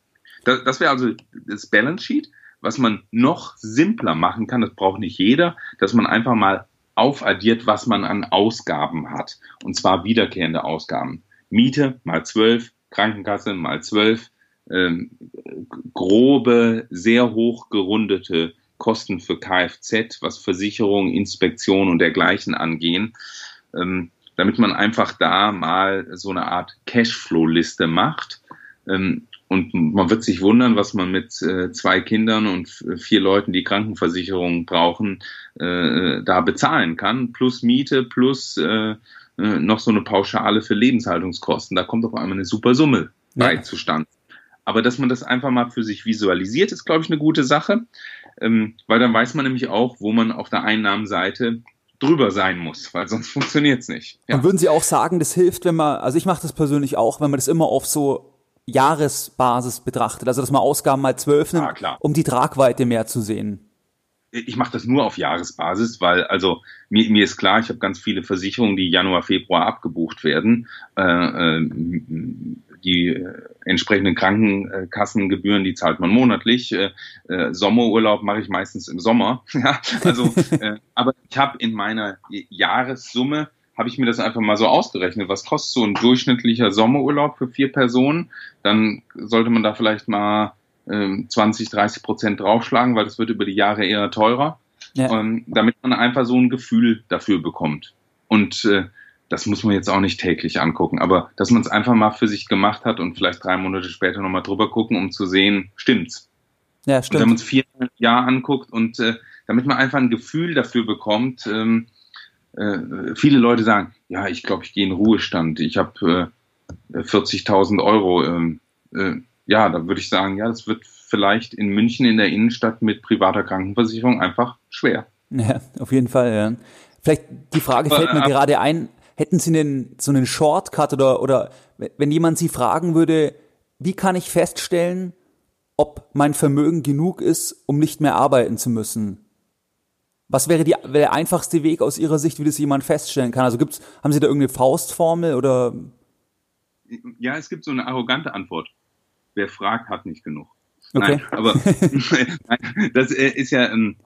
Das, wäre also das Balance Sheet. Was man noch simpler machen kann, das braucht nicht jeder, dass man einfach mal aufaddiert, was man an Ausgaben hat. Und zwar wiederkehrende Ausgaben. Miete mal zwölf, Krankenkasse mal zwölf, ähm, grobe, sehr hoch gerundete Kosten für Kfz, was Versicherung, Inspektion und dergleichen angehen, ähm, damit man einfach da mal so eine Art Cashflow-Liste macht. Ähm, und man wird sich wundern, was man mit äh, zwei Kindern und vier Leuten, die Krankenversicherung brauchen, äh, da bezahlen kann. Plus Miete, plus äh, äh noch so eine Pauschale für Lebenshaltungskosten. Da kommt auf einmal eine super Summe bei ja. zustande. Aber dass man das einfach mal für sich visualisiert, ist, glaube ich, eine gute Sache ähm, weil dann weiß man nämlich auch, wo man auf der Einnahmenseite drüber sein muss, weil sonst funktioniert es nicht. Ja. Und würden Sie auch sagen, das hilft, wenn man, also ich mache das persönlich auch, wenn man das immer auf so Jahresbasis betrachtet, also dass man Ausgaben mal zwölf nimmt, ah, um die Tragweite mehr zu sehen. Ich mache das nur auf Jahresbasis, weil also mir, mir ist klar, ich habe ganz viele Versicherungen, die Januar, Februar abgebucht werden. Äh, äh, die äh, entsprechenden Krankenkassengebühren, die zahlt man monatlich. Äh, äh, Sommerurlaub mache ich meistens im Sommer. ja, also, äh, aber ich habe in meiner Jahressumme habe ich mir das einfach mal so ausgerechnet. Was kostet so ein durchschnittlicher Sommerurlaub für vier Personen? Dann sollte man da vielleicht mal äh, 20, 30 Prozent draufschlagen, weil das wird über die Jahre eher teurer. Ja. Ähm, damit man einfach so ein Gefühl dafür bekommt. Und äh, das muss man jetzt auch nicht täglich angucken, aber dass man es einfach mal für sich gemacht hat und vielleicht drei Monate später nochmal drüber gucken, um zu sehen, stimmt's. Ja, stimmt. Und wenn man es vier Jahre anguckt und äh, damit man einfach ein Gefühl dafür bekommt, ähm, äh, viele Leute sagen, ja, ich glaube, ich gehe in Ruhestand. Ich habe 40.000 Euro. Ähm, äh, ja, da würde ich sagen, ja, das wird vielleicht in München in der Innenstadt mit privater Krankenversicherung einfach schwer. Ja, auf jeden Fall, ja. Vielleicht die Frage fällt mir äh, gerade ein, hätten Sie einen, so einen Shortcut oder, oder wenn jemand Sie fragen würde, wie kann ich feststellen, ob mein Vermögen genug ist, um nicht mehr arbeiten zu müssen? Was wäre, die, wäre der einfachste Weg aus Ihrer Sicht, wie das jemand feststellen kann? Also gibt's, haben Sie da irgendeine Faustformel oder? Ja, es gibt so eine arrogante Antwort. Wer fragt, hat nicht genug. Okay. Nein, aber das äh, ist ja, ähm,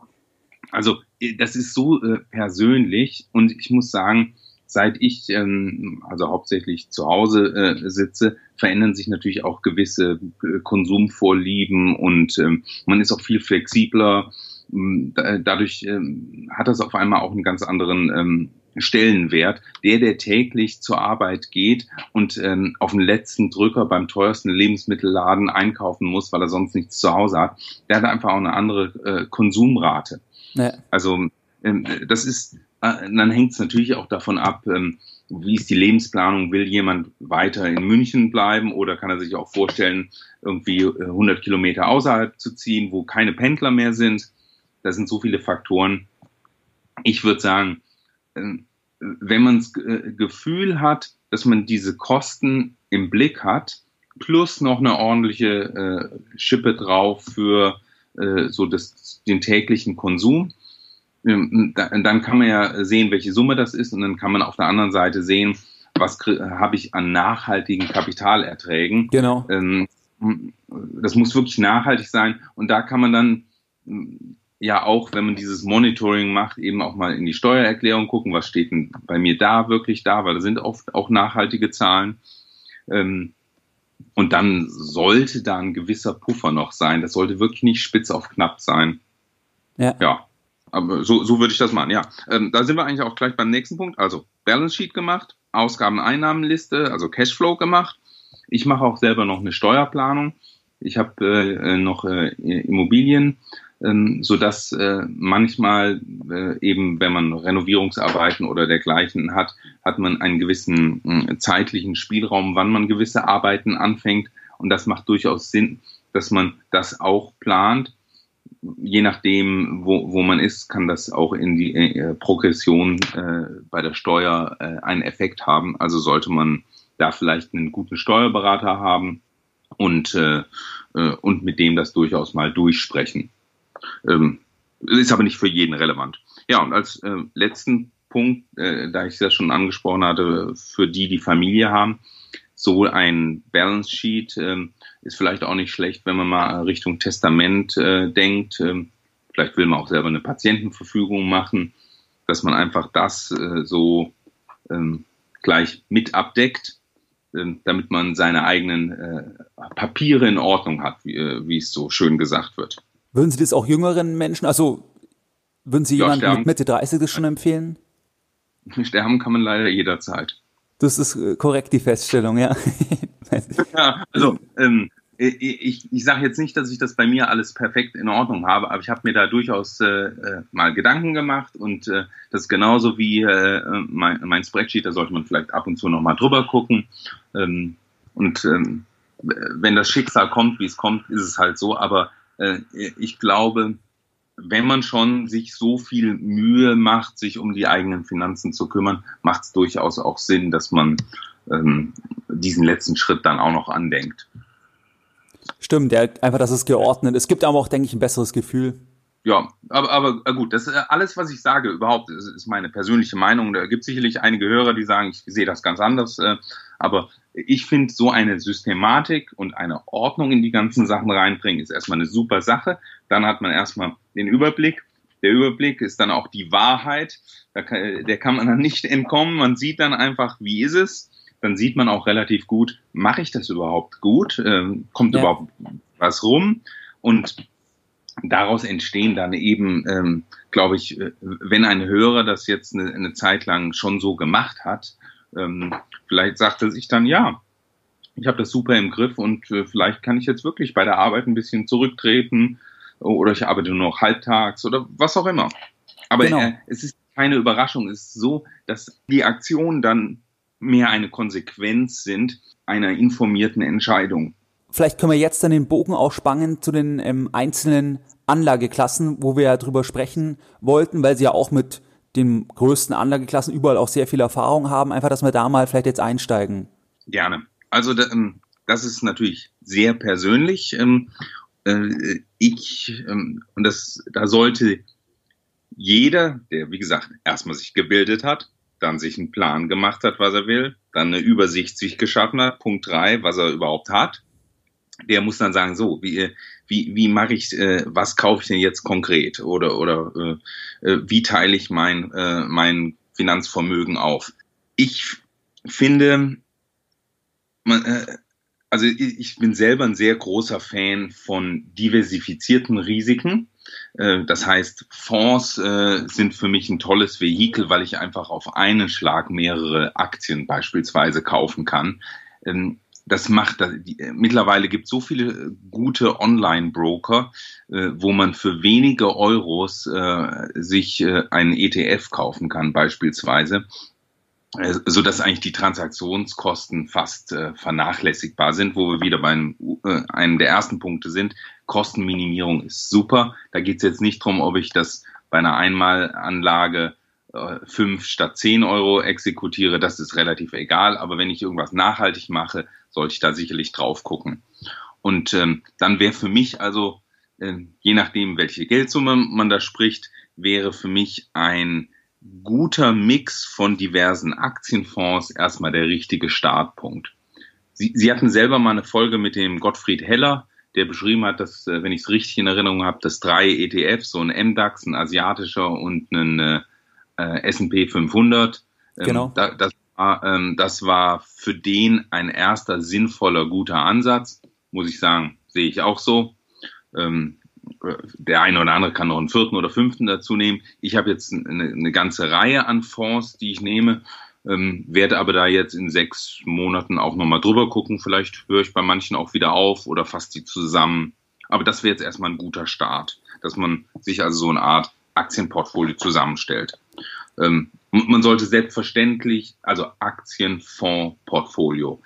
also das ist so äh, persönlich und ich muss sagen, seit ich ähm, also hauptsächlich zu Hause äh, sitze, verändern sich natürlich auch gewisse Konsumvorlieben und ähm, man ist auch viel flexibler. Dadurch hat das auf einmal auch einen ganz anderen Stellenwert, der, der täglich zur Arbeit geht und ähm, auf den letzten Drücker beim teuersten Lebensmittelladen einkaufen muss, weil er sonst nichts zu Hause hat, der hat einfach auch eine andere äh, Konsumrate. Ja. Also ähm, das ist, äh, dann hängt es natürlich auch davon ab, ähm, wie ist die Lebensplanung, will jemand weiter in München bleiben oder kann er sich auch vorstellen, irgendwie 100 äh, Kilometer außerhalb zu ziehen, wo keine Pendler mehr sind. Da sind so viele Faktoren. Ich würde sagen, ähm, wenn man das äh, Gefühl hat, dass man diese Kosten im Blick hat, plus noch eine ordentliche Schippe drauf für so das, den täglichen Konsum, ähm, dann kann man ja sehen, welche Summe das ist und dann kann man auf der anderen Seite sehen, was habe ich an nachhaltigen Kapitalerträgen. Genau. Ähm, das muss wirklich nachhaltig sein und da kann man dann ja auch, wenn man dieses Monitoring macht, eben auch mal in die Steuererklärung gucken, was steht denn bei mir da wirklich da, weil da sind oft auch nachhaltige Zahlen. Ähm, und dann sollte da ein gewisser Puffer noch sein. Das sollte wirklich nicht spitz auf knapp sein. Ja. Ja. Aber so, so würde ich das machen, ja. Ähm, da sind wir eigentlich auch gleich beim nächsten Punkt. Also Balance Sheet gemacht, Ausgaben-Einnahmenliste, also Cashflow gemacht. Ich mache auch selber noch eine Steuerplanung. Ich habe äh, noch äh, Immobilien ähm, so dass äh, manchmal äh, eben, wenn man Renovierungsarbeiten oder dergleichen hat, hat man einen gewissen äh, zeitlichen Spielraum, wann man gewisse Arbeiten anfängt. Und das macht durchaus Sinn, dass man das auch plant. Je nachdem, wo, wo man ist, kann das auch in die äh, Progression äh, bei der Steuer äh, einen Effekt haben. Also sollte man da vielleicht einen guten Steuerberater haben und, äh, äh und mit dem das durchaus mal durchsprechen. Ähm, ist aber nicht für jeden relevant. Ja, und als äh, letzten Punkt, äh, da ich ja schon angesprochen hatte, für die, die Familie haben, so ein Balance Sheet äh, ist vielleicht auch nicht schlecht, wenn man mal Richtung Testament äh, denkt. Ähm, vielleicht will man auch selber eine Patientenverfügung machen, dass man einfach das äh, so ähm, gleich mit abdeckt, äh, damit man seine eigenen äh, Papiere in Ordnung hat, wie, äh, wie es so schön gesagt wird. Würden Sie das auch jüngeren Menschen, also würden Sie ja, jemanden mit Mitte 30 das schon empfehlen? Sterben kann man leider jederzeit. Das ist äh, korrekt, die Feststellung, ja. ja also, ähm, ich, ich sage jetzt nicht, dass ich das bei mir alles perfekt in Ordnung habe, aber ich habe mir da durchaus äh, äh, mal Gedanken gemacht und äh, das genauso wie äh, mein, mein Spreadsheet, da sollte man vielleicht ab und zu nochmal drüber gucken. Ähm, und ähm, wenn das Schicksal kommt, wie es kommt, ist es halt so, aber äh, ich glaube, wenn man schon sich so viel Mühe macht, sich um die eigenen Finanzen zu kümmern, macht es durchaus auch Sinn, dass man ähm, diesen letzten Schritt dann auch noch andenkt. Stimmt, ja, einfach, dass es geordnet ist. Es gibt aber auch, denke ich, ein besseres Gefühl. Ja, aber, aber äh, gut, das ist alles, was ich sage, überhaupt ist, ist meine persönliche Meinung. Da gibt es sicherlich einige Hörer, die sagen, ich sehe das ganz anders. Äh, aber ich finde, so eine Systematik und eine Ordnung in die ganzen Sachen reinbringen, ist erstmal eine super Sache. Dann hat man erstmal den Überblick. Der Überblick ist dann auch die Wahrheit. Kann, der kann man dann nicht entkommen. Man sieht dann einfach, wie ist es. Dann sieht man auch relativ gut, mache ich das überhaupt gut? Ähm, kommt ja. überhaupt was rum? Und daraus entstehen dann eben, ähm, glaube ich, äh, wenn ein Hörer das jetzt eine, eine Zeit lang schon so gemacht hat, ähm, vielleicht sagt er sich dann, ja, ich habe das super im Griff und äh, vielleicht kann ich jetzt wirklich bei der Arbeit ein bisschen zurücktreten oder ich arbeite nur noch halbtags oder was auch immer. Aber genau. äh, es ist keine Überraschung, es ist so, dass die Aktion dann mehr eine Konsequenz sind einer informierten Entscheidung. Vielleicht können wir jetzt dann den Bogen auch spannen zu den ähm, einzelnen Anlageklassen, wo wir ja drüber sprechen wollten, weil sie ja auch mit den größten Anlageklassen überall auch sehr viel Erfahrung haben. Einfach, dass wir da mal vielleicht jetzt einsteigen. Gerne. Also ähm, das ist natürlich sehr persönlich. Ähm, äh, ich und das da sollte jeder, der wie gesagt erstmal sich gebildet hat, dann sich einen Plan gemacht hat, was er will, dann eine Übersicht sich geschaffen hat, Punkt drei, was er überhaupt hat, der muss dann sagen, so, wie, wie, wie mache ich, äh, was kaufe ich denn jetzt konkret oder, oder äh, äh, wie teile ich mein, äh, mein Finanzvermögen auf? Ich finde, man, äh, also ich, bin selber ein sehr großer Fan von diversifizierten Risiken. Äh, das heißt, Fonds äh, sind für mich ein tolles Vehikel, weil ich einfach auf einen Schlag mehrere Aktien beispielsweise kaufen kann. Ähm, das macht, mittlerweile gibt es so viele gute Online-Broker, äh, wo man für wenige Euros sich einen ETF kaufen kann beispielsweise so dass eigentlich die Transaktionskosten fast äh, vernachlässigbar sind, wo wir wieder bei einem, äh, einem der ersten Punkte sind. Kostenminimierung ist super. Da geht es jetzt nicht drum, ob ich das bei einer Einmalanlage äh, statt zehn Euro exekutiere. Das ist relativ egal. Aber wenn ich irgendwas nachhaltig mache, sollte ich da sicherlich drauf gucken. Und ähm, dann wäre für mich also, äh, je nachdem, welche Geldsumme man da spricht, wäre für mich ein guter Mix von diversen Aktienfonds erstmal der richtige Startpunkt. Sie, Sie hatten selber mal eine Folge mit dem Gottfried Heller, der beschrieben hat, dass, äh, wenn ich es richtig in Erinnerung habe, dass drei ETFs, so ein MDAX, ein asiatischer und ein äh, S&P 500, ähm, genau. Da, das, war, ähm, das war für den ein erster sinnvoller, guter Ansatz, muss ich sagen, sehe ich auch so. Ähm, der eine oder andere kann noch einen vierten oder fünften dazu nehmen. Ich habe jetzt eine, eine, ganze Reihe an Fonds, die ich nehme, ähm, werde aber da jetzt in sechs Monaten auch nochmal drüber gucken. Vielleicht höre ich bei manchen auch wieder auf oder fasse die zusammen. Aber das wäre jetzt erstmal ein guter Start, dass man sich also so eine Art Aktienportfolio zusammenstellt. Ähm, man sollte selbstverständlich, also Aktienfondsportfolio.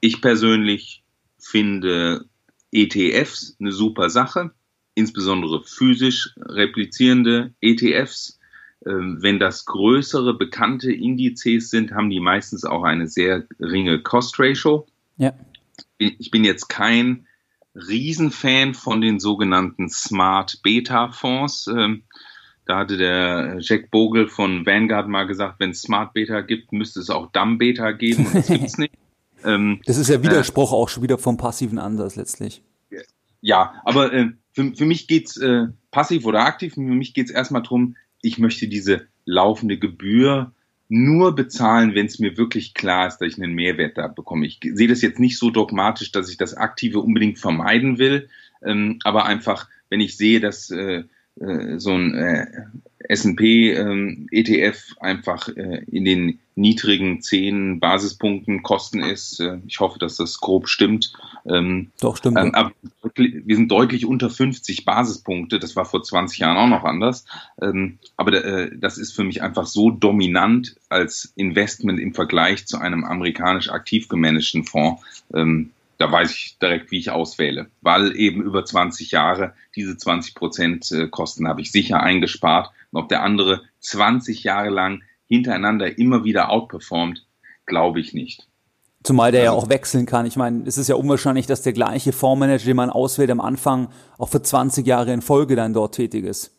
Ich persönlich finde ETFs eine super Sache insbesondere physisch replizierende ETFs. Ähm, wenn das größere bekannte Indizes sind, haben die meistens auch eine sehr geringe Cost Ratio. Ja. Ich bin jetzt kein Riesenfan von den sogenannten Smart Beta Fonds. Ähm, da hatte der Jack Bogle von Vanguard mal gesagt, wenn es Smart Beta gibt, müsste es auch Dumb Beta geben. Und das gibt's nicht. Ähm, das ist ja Widerspruch äh, auch schon wieder vom passiven Ansatz letztlich. Ja, aber äh, für, für mich geht's äh, passiv oder aktiv, für mich geht's erstmal drum, ich möchte diese laufende Gebühr nur bezahlen, wenn es mir wirklich klar ist, dass ich einen Mehrwert da bekomme. Ich sehe das jetzt nicht so dogmatisch, dass ich das Aktive unbedingt vermeiden will, ähm, aber einfach, wenn ich sehe, dass äh, äh, so ein äh, S&P ähm, ETF einfach äh, in den niedrigen zehn Basispunkten Kosten ist. Äh, ich hoffe, dass das grob stimmt. Ähm, Doch, stimmt. Ähm, aber wir sind deutlich unter 50 Basispunkte. Das war vor 20 Jahren auch noch anders. Ähm, aber äh, das ist für mich einfach so dominant als Investment im Vergleich zu einem amerikanisch aktiv gemanagten Fonds. Ähm, da weiß ich direkt, wie ich auswähle, weil eben über 20 Jahre diese 20 Prozent äh, Kosten habe ich sicher eingespart. Und ob der andere 20 Jahre lang hintereinander immer wieder outperformt, glaube ich nicht. Zumal der also, ja auch wechseln kann. Ich meine, es ist ja unwahrscheinlich, dass der gleiche Fondsmanager, den man auswählt am Anfang, auch für 20 Jahre in Folge dann dort tätig ist.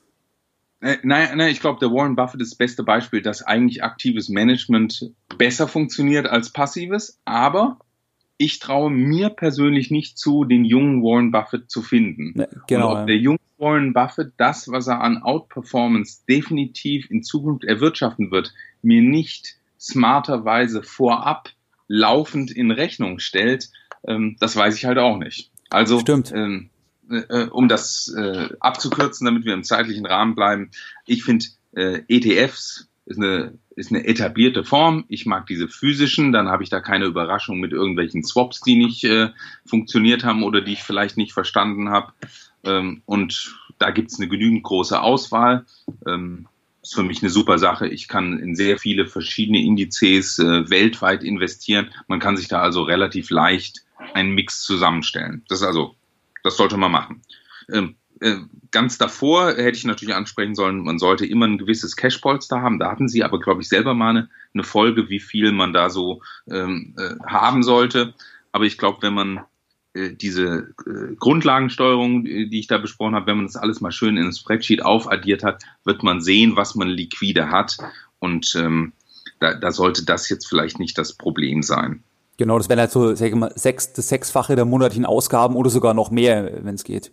Äh, nein, nein, ich glaube, der Warren Buffett ist das beste Beispiel, dass eigentlich aktives Management besser funktioniert als passives, aber ich traue mir persönlich nicht zu, den jungen Warren Buffett zu finden. Ja, genau. Und ob der junge Warren Buffett das, was er an Outperformance definitiv in Zukunft erwirtschaften wird, mir nicht smarterweise vorab laufend in Rechnung stellt, ähm, das weiß ich halt auch nicht. Also, Stimmt. Ähm, äh, um das äh, abzukürzen, damit wir im zeitlichen Rahmen bleiben, ich finde äh, ETFs ist eine, ist eine etablierte Form. Ich mag diese physischen, dann habe ich da keine Überraschung mit irgendwelchen Swaps, die nicht äh, funktioniert haben oder die ich vielleicht nicht verstanden habe. Ähm, und da gibt es eine genügend große Auswahl. Ähm, ist für mich eine super Sache. Ich kann in sehr viele verschiedene Indizes äh, weltweit investieren. Man kann sich da also relativ leicht einen Mix zusammenstellen. Das ist also, das sollte man machen. Ähm, äh, ganz davor hätte ich natürlich ansprechen sollen, man sollte immer ein gewisses Cashpolster haben. Da hatten Sie aber, glaube ich, selber mal eine, eine Folge, wie viel man da so ähm, äh, haben sollte. Aber ich glaube, wenn man äh, diese äh, Grundlagensteuerung, die ich da besprochen habe, wenn man das alles mal schön in ein Spreadsheet aufaddiert hat, wird man sehen, was man liquide hat. Und ähm, da, da sollte das jetzt vielleicht nicht das Problem sein. Genau, das wären halt so sag ich mal, sechs, das Sechsfache der monatlichen Ausgaben oder sogar noch mehr, wenn es geht.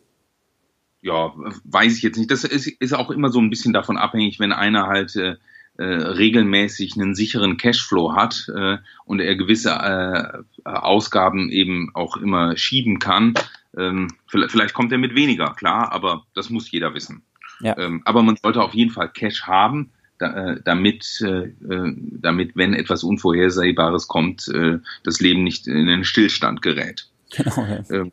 Ja, weiß ich jetzt nicht. Das ist, ist auch immer so ein bisschen davon abhängig, wenn einer halt äh, äh, regelmäßig einen sicheren Cashflow hat äh, und er gewisse äh, Ausgaben eben auch immer schieben kann. Ähm, vielleicht, vielleicht kommt er mit weniger, klar, aber das muss jeder wissen. Ja. Ähm, aber man sollte auf jeden Fall Cash haben, da, äh, damit, äh, äh damit, wenn etwas Unvorhersehbares kommt, äh, das Leben nicht in einen Stillstand gerät. Genau, ja. ähm,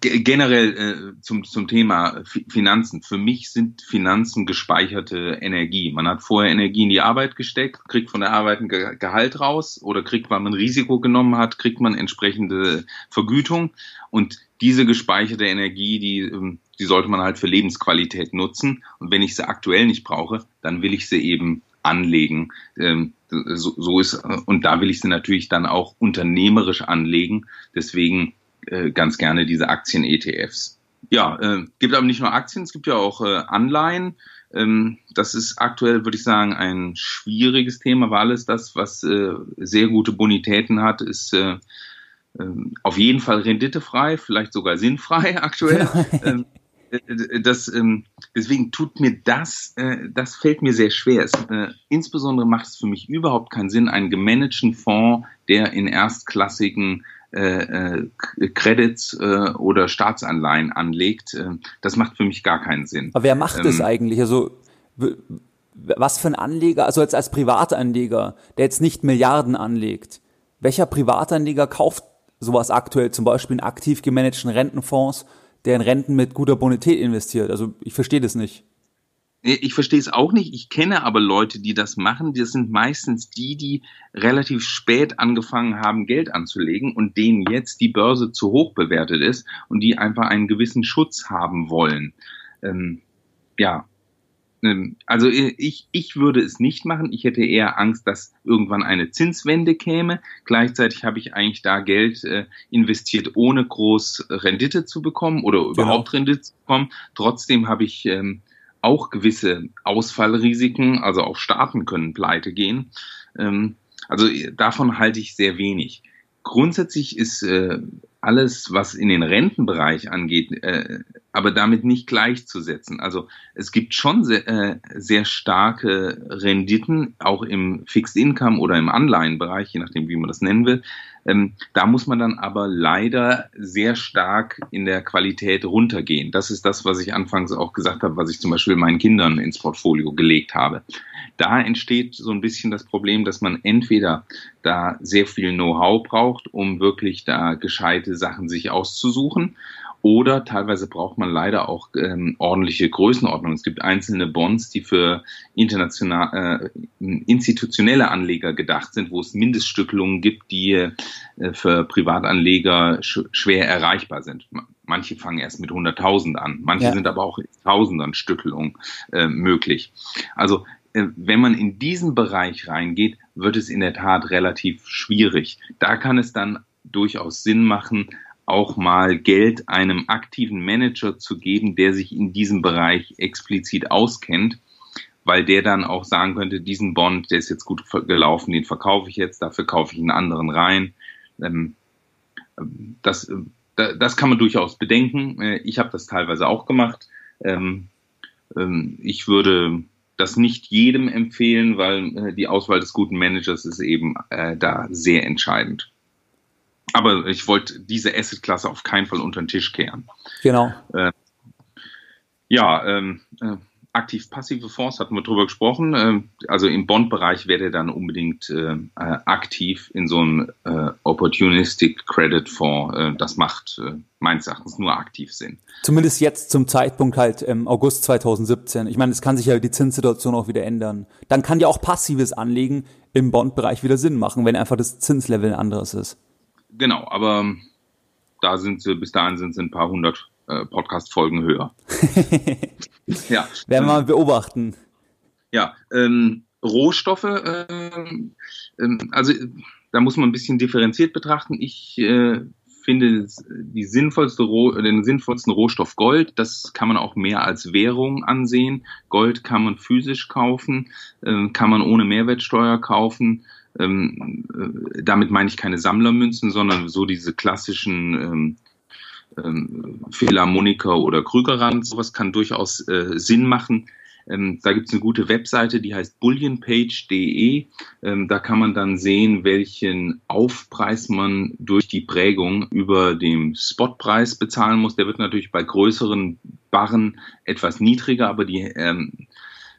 generell äh, zum, zum Thema Finanzen. Für mich sind Finanzen gespeicherte Energie. Man hat vorher Energie in die Arbeit gesteckt, kriegt von der Arbeit ein Gehalt raus oder kriegt, weil man Risiko genommen hat, kriegt man entsprechende Vergütung. Und diese gespeicherte Energie, die, ähm, die sollte man halt für Lebensqualität nutzen. Und wenn ich sie aktuell nicht brauche, dann will ich sie eben anlegen. Ähm, so, so ist, und da will ich sie natürlich dann auch unternehmerisch anlegen. Deswegen äh, ganz gerne diese Aktien-ETFs. Ja, äh, gibt aber nicht nur Aktien, es gibt ja auch äh, Anleihen. Ähm, das ist aktuell, würde ich sagen, ein schwieriges Thema, weil alles das, was äh, sehr gute Bonitäten hat, ist äh, äh, auf jeden Fall renditefrei, vielleicht sogar sinnfrei aktuell. ähm, äh, das, ähm, deswegen tut mir das, äh, das fällt mir sehr schwer. Es, äh, insbesondere macht es für mich überhaupt keinen Sinn, einen gemanagten Fonds, der in erstklassigen äh, äh, Credits äh, oder Staatsanleihen anlegt. Äh, das macht für mich gar keinen Sinn. Aber wer macht ähm, das eigentlich? Also was für ein Anleger, also jetzt als Privatanleger, der jetzt nicht Milliarden anlegt, welcher Privatanleger kauft sowas aktuell, zum Beispiel in aktiv gemanagten Rentenfonds, der in Renten mit guter Bonität investiert? Also ich verstehe das nicht. Ich verstehe es auch nicht. Ich kenne aber Leute, die das machen. Das sind meistens die, die relativ spät angefangen haben, Geld anzulegen und denen jetzt die Börse zu hoch bewertet ist und die einfach einen gewissen Schutz haben wollen. Ähm, ja, ähm, also ich, ich würde es nicht machen. Ich hätte eher Angst, dass irgendwann eine Zinswende käme. Gleichzeitig habe ich eigentlich da Geld äh, investiert, ohne groß Rendite zu bekommen oder genau. überhaupt Rendite zu bekommen. Trotzdem habe ich ähm, auch gewisse Ausfallrisiken, also auch Staaten können pleite gehen. Ähm, also davon halte ich sehr wenig. Grundsätzlich ist äh, alles, was in den Rentenbereich angeht, äh, aber damit nicht gleichzusetzen. Also es gibt schon sehr, äh, sehr starke Renditen, auch im Fixed Income oder im Anleihenbereich, je nachdem, wie man das nennen will. Ähm, da muss man dann aber leider sehr stark in der Qualität runtergehen. Das ist das, was ich anfangs auch gesagt habe, was ich zum Beispiel meinen Kindern ins Portfolio gelegt habe. Da entsteht so ein bisschen das Problem, dass man entweder da sehr viel Know-how braucht, um wirklich da gescheite Sachen sich auszusuchen oder teilweise braucht man leider auch ähm, ordentliche Größenordnung. Es gibt einzelne Bonds, die für international, äh, institutionelle Anleger gedacht sind, wo es Mindeststückelungen gibt, die äh, für Privatanleger sch schwer erreichbar sind. Manche fangen erst mit 100.000 an, manche ja. sind aber auch in Tausendern Stückelungen äh, möglich. Also äh, wenn man in diesen Bereich reingeht, wird es in der Tat relativ schwierig. Da kann es dann durchaus Sinn machen, auch mal Geld einem aktiven Manager zu geben, der sich in diesem Bereich explizit auskennt, weil der dann auch sagen könnte, diesen Bond, der ist jetzt gut gelaufen, den verkaufe ich jetzt, dafür kaufe ich einen anderen rein. Ähm, das, das kann man durchaus bedenken. Äh, ich habe das teilweise auch gemacht. Ähm, ähm, ich würde das nicht jedem empfehlen, weil äh, die Auswahl des guten Managers ist eben äh, da sehr entscheidend. Aber ich wollte diese Asset-Klasse auf keinen Fall unter den Tisch kehren. Genau. Äh, ja, ähm, äh, aktiv-passive Fonds hatten wir drüber gesprochen. Äh, also im Bond-Bereich wäre der dann unbedingt äh, äh, aktiv in so einem äh, Opportunistic Credit Fonds. Äh, das macht meines Erachtens nur aktiv Sinn. Zumindest jetzt zum Zeitpunkt halt im August 2017. Ich meine, es kann sich ja die Zinssituation auch wieder ändern. Dann kann ja auch passives Anlegen im Bond-Bereich wieder Sinn machen, wenn einfach das Zinslevel ein anderes ist. Genau, aber da sind sie, bis dahin sind sie ein paar hundert äh, Podcast-Folgen höher. ja. Werden wir mal beobachten. Ja, ähm, Rohstoffe, ähm, ähm, also da muss man ein bisschen differenziert betrachten. Ich äh, finde die sinnvollste Roh den sinnvollsten Rohstoff Gold. Das kann man auch mehr als Währung ansehen. Gold kann man physisch kaufen, äh, kann man ohne Mehrwertsteuer kaufen. Ähm, äh, damit meine ich keine Sammlermünzen, sondern so diese klassischen ähm, ähm, Philharmoniker oder Krügerrand. Sowas kann durchaus äh, Sinn machen. Ähm, da gibt es eine gute Webseite, die heißt bullionpage.de. Ähm, da kann man dann sehen, welchen Aufpreis man durch die Prägung über dem Spotpreis bezahlen muss. Der wird natürlich bei größeren Barren etwas niedriger, aber die, ähm,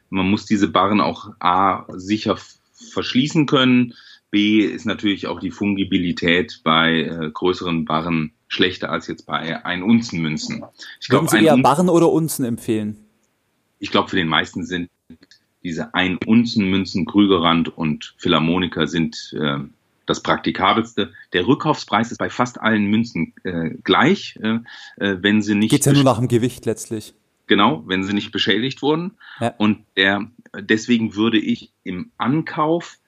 man muss diese Barren auch A sicher verschließen können. B ist natürlich auch die Fungibilität bei äh, größeren Barren schlechter als jetzt bei ein Unzen Münzen. Ich Würden Sie eher Barren oder Unzen empfehlen? Ich glaube, für den meisten sind diese ein Unzen Münzen, Krügerrand und Philharmoniker sind äh, das praktikabelste. Der Rückkaufspreis ist bei fast allen Münzen äh, gleich, äh, äh wenn sie nicht. Geht's ja nur nach dem Gewicht letztlich. Genau, wenn sie nicht beschädigt wurden. Ja. Und der, deswegen würde ich im Ankauf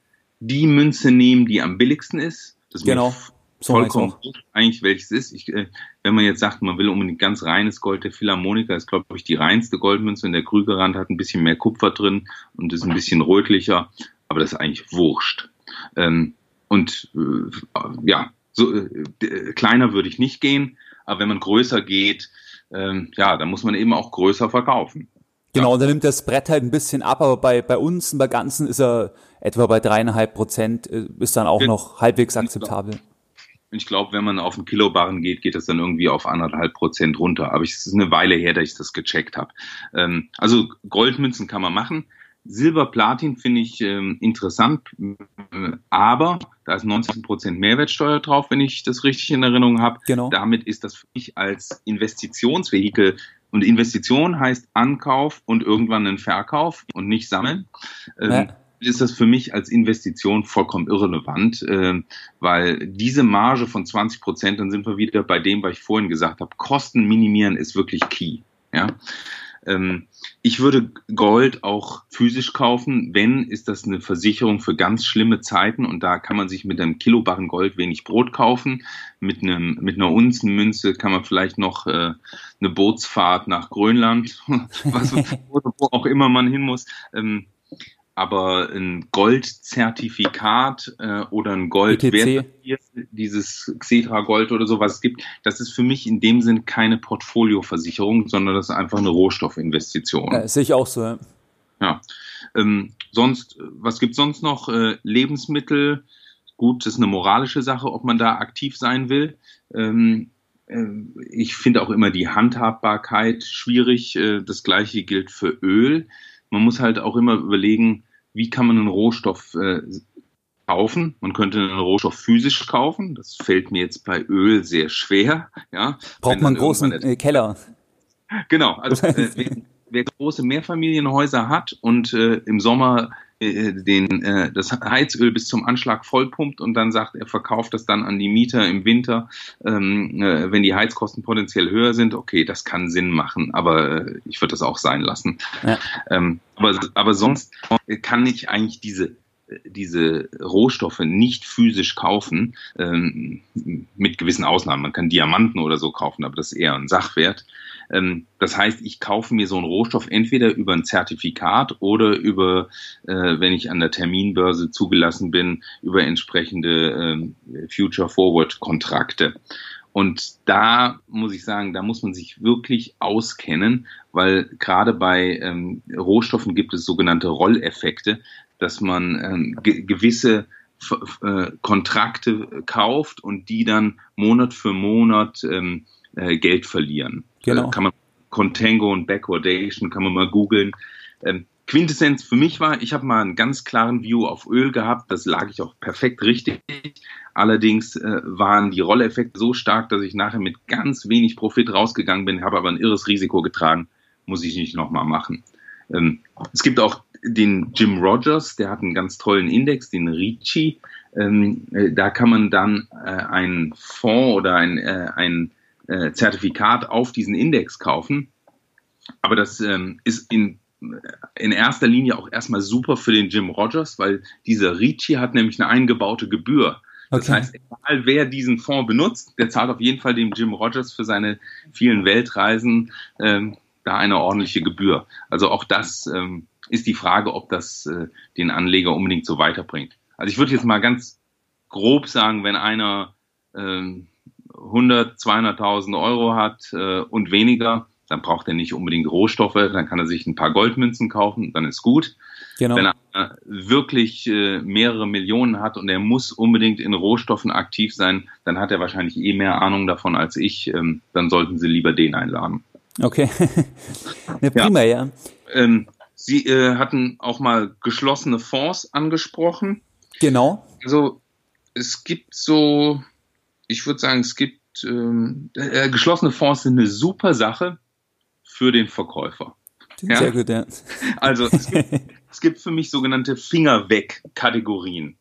die Münze nehmen, die am billigsten ist. Das genau. So vollkommen eigentlich welches ist. Ich, äh, wenn man jetzt sagt, man will unbedingt ganz reines Gold, der Philharmoniker ist, glaube ich, die reinste Goldmünze und der Krügerrand hat ein bisschen mehr Kupfer drin und ist ein bisschen rötlicher, aber das ist eigentlich wurscht. Ähm, und äh, ja, so äh, kleiner würde ich nicht gehen, aber wenn man größer geht, ähm, ja, dann muss man eben auch größer verkaufen. Genau, und dann nimmt das Brett halt ein bisschen ab, aber bei, bei uns, bei Ganzen ist er etwa bei dreieinhalb Prozent, äh, ist dann auch ja. noch halbwegs akzeptabel. Ich glaube, wenn man auf einen Kilobarren geht, geht das dann irgendwie auf anderthalb Prozent runter. Aber es ist eine Weile her, dass ich das gecheckt habe. Ähm, also Goldmünzen kann man machen. Silber, Platin finde ich ähm, interessant, aber da ist 19 Prozent Mehrwertsteuer drauf, wenn ich das richtig in Erinnerung habe. Genau. Damit ist das für mich als Investitionsvehikel und Investition heißt Ankauf und irgendwann einen Verkauf und nicht sammeln. Ähm, ja ist das für mich als Investition vollkommen irrelevant, äh, weil diese Marge von 20 Prozent, dann sind wir wieder bei dem, was ich vorhin gesagt habe, Kosten minimieren ist wirklich key. Ja. Ähm, ich würde Gold auch physisch kaufen. Wenn, ist das eine Versicherung für ganz schlimme Zeiten und da kann man sich mit einem Kilobarren Gold wenig Brot kaufen. Mit einem, mit einer Unzenmünze kann man vielleicht noch äh, eine Bootsfahrt nach Grönland, was, wo, auch immer man hin muss. Ähm, aber ein Goldzertifikat äh, oder ein Goldwert, dieses Xetra Gold oder so, was es gibt, das ist für mich in dem Sinn keine Portfolioversicherung, sondern das ist einfach eine Rohstoffinvestition. Ja, sehe ich auch so. Ja. ja. Ähm, sonst, was gibt's sonst noch? Äh, Lebensmittel, gut, das ist eine moralische Sache, ob man da aktiv sein will. Ähm, äh, ich finde auch immer die Handhabbarkeit schwierig. Äh, das gleiche gilt für Öl man muss halt auch immer überlegen, wie kann man einen Rohstoff äh, kaufen. Man könnte einen Rohstoff physisch kaufen. Das fällt mir jetzt bei Öl sehr schwer. Ja, Braucht man einen großen äh, Keller. Genau. Also äh, wer, wer, große Mehrfamilienhäuser hat und äh, im Sommer den, äh, das Heizöl bis zum Anschlag vollpumpt und dann sagt, er verkauft das dann an die Mieter im Winter, ähm, äh, wenn die Heizkosten potenziell höher sind, okay, das kann Sinn machen, aber äh, ich würde das auch sein lassen. Ja. Ähm, aber, aber sonst kann ich eigentlich diese diese Rohstoffe nicht physisch kaufen, ähm, mit gewissen Ausnahmen. Man kann Diamanten oder so kaufen, aber das ist eher ein Sachwert. Ähm, das heißt, ich kaufe mir so einen Rohstoff entweder über ein Zertifikat oder über, äh, wenn ich an der Terminbörse zugelassen bin, über entsprechende äh, Future Forward Kontrakte. Und da muss ich sagen, da muss man sich wirklich auskennen, weil gerade bei ähm, Rohstoffen gibt es sogenannte Rolleffekte, dass man ähm, ge gewisse äh, Kontrakte kauft und die dann Monat für Monat ähm, äh, Geld verlieren. Genau. Äh, kann man Contango und Backwardation kann man mal googeln. Ähm, Quintessenz für mich war, ich habe mal einen ganz klaren View auf Öl gehabt, das lag ich auch perfekt richtig. Allerdings äh, waren die Rolleffekte so stark, dass ich nachher mit ganz wenig Profit rausgegangen bin, habe aber ein irres Risiko getragen, muss ich nicht nochmal machen. Ähm, es gibt auch den Jim Rogers, der hat einen ganz tollen Index, den Ricci. Ähm, äh, da kann man dann äh, einen Fonds oder ein, äh, ein äh, Zertifikat auf diesen Index kaufen. Aber das ähm, ist in in erster Linie auch erstmal super für den Jim Rogers, weil dieser Ricci hat nämlich eine eingebaute Gebühr. Das okay. heißt, egal wer diesen Fonds benutzt, der zahlt auf jeden Fall dem Jim Rogers für seine vielen Weltreisen ähm, da eine ordentliche Gebühr. Also auch das ähm, ist die Frage, ob das äh, den Anleger unbedingt so weiterbringt. Also ich würde jetzt mal ganz grob sagen, wenn einer ähm, 100, 200.000 Euro hat äh, und weniger, dann braucht er nicht unbedingt Rohstoffe, dann kann er sich ein paar Goldmünzen kaufen, dann ist gut. Genau. Wenn er wirklich äh, mehrere Millionen hat und er muss unbedingt in Rohstoffen aktiv sein, dann hat er wahrscheinlich eh mehr Ahnung davon als ich. Ähm, dann sollten Sie lieber den einladen. Okay. ne, prima, ja. ja. Ähm, Sie äh, hatten auch mal geschlossene Fonds angesprochen. Genau. Also es gibt so, ich würde sagen, es gibt ähm, äh, geschlossene Fonds sind eine super Sache für den Verkäufer. Ja? Sehr gut, ja. Also es gibt, es gibt für mich sogenannte Finger weg Kategorien.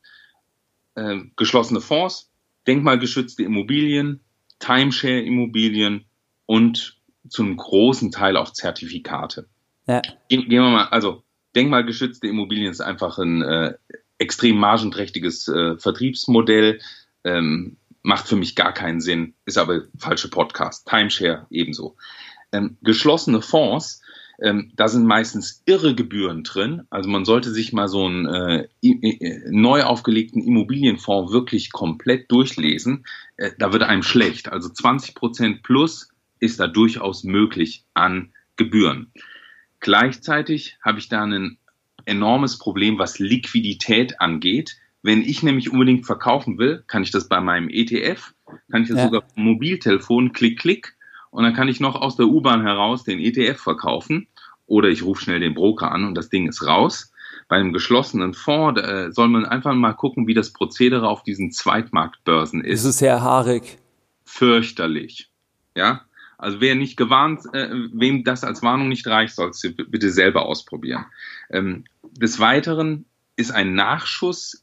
Äh, geschlossene Fonds, denkmalgeschützte Immobilien, Timeshare-Immobilien und zu einem großen Teil auch Zertifikate. Ja. Gehen, gehen wir mal, also denkmalgeschützte Immobilien ist einfach ein äh, extrem margenträchtiges äh, Vertriebsmodell. Ähm, macht für mich gar keinen Sinn, ist aber falsche Podcast. Timeshare ebenso. Ähm, geschlossene Fonds, ähm, da sind meistens irre Gebühren drin. Also man sollte sich mal so einen äh, neu aufgelegten Immobilienfonds wirklich komplett durchlesen. Äh, da wird einem schlecht. Also 20 Prozent plus ist da durchaus möglich an Gebühren. Gleichzeitig habe ich da ein enormes Problem, was Liquidität angeht. Wenn ich nämlich unbedingt verkaufen will, kann ich das bei meinem ETF, kann ich das ja. sogar Mobiltelefon, klick, klick, und dann kann ich noch aus der U-Bahn heraus den ETF verkaufen oder ich rufe schnell den Broker an und das Ding ist raus. Bei einem geschlossenen Fonds äh, soll man einfach mal gucken, wie das Prozedere auf diesen Zweitmarktbörsen ist. Es ist sehr haarig. Fürchterlich. Ja, also wer nicht gewarnt, äh, wem das als Warnung nicht reicht, soll es bitte selber ausprobieren. Ähm, des Weiteren ist ein Nachschuss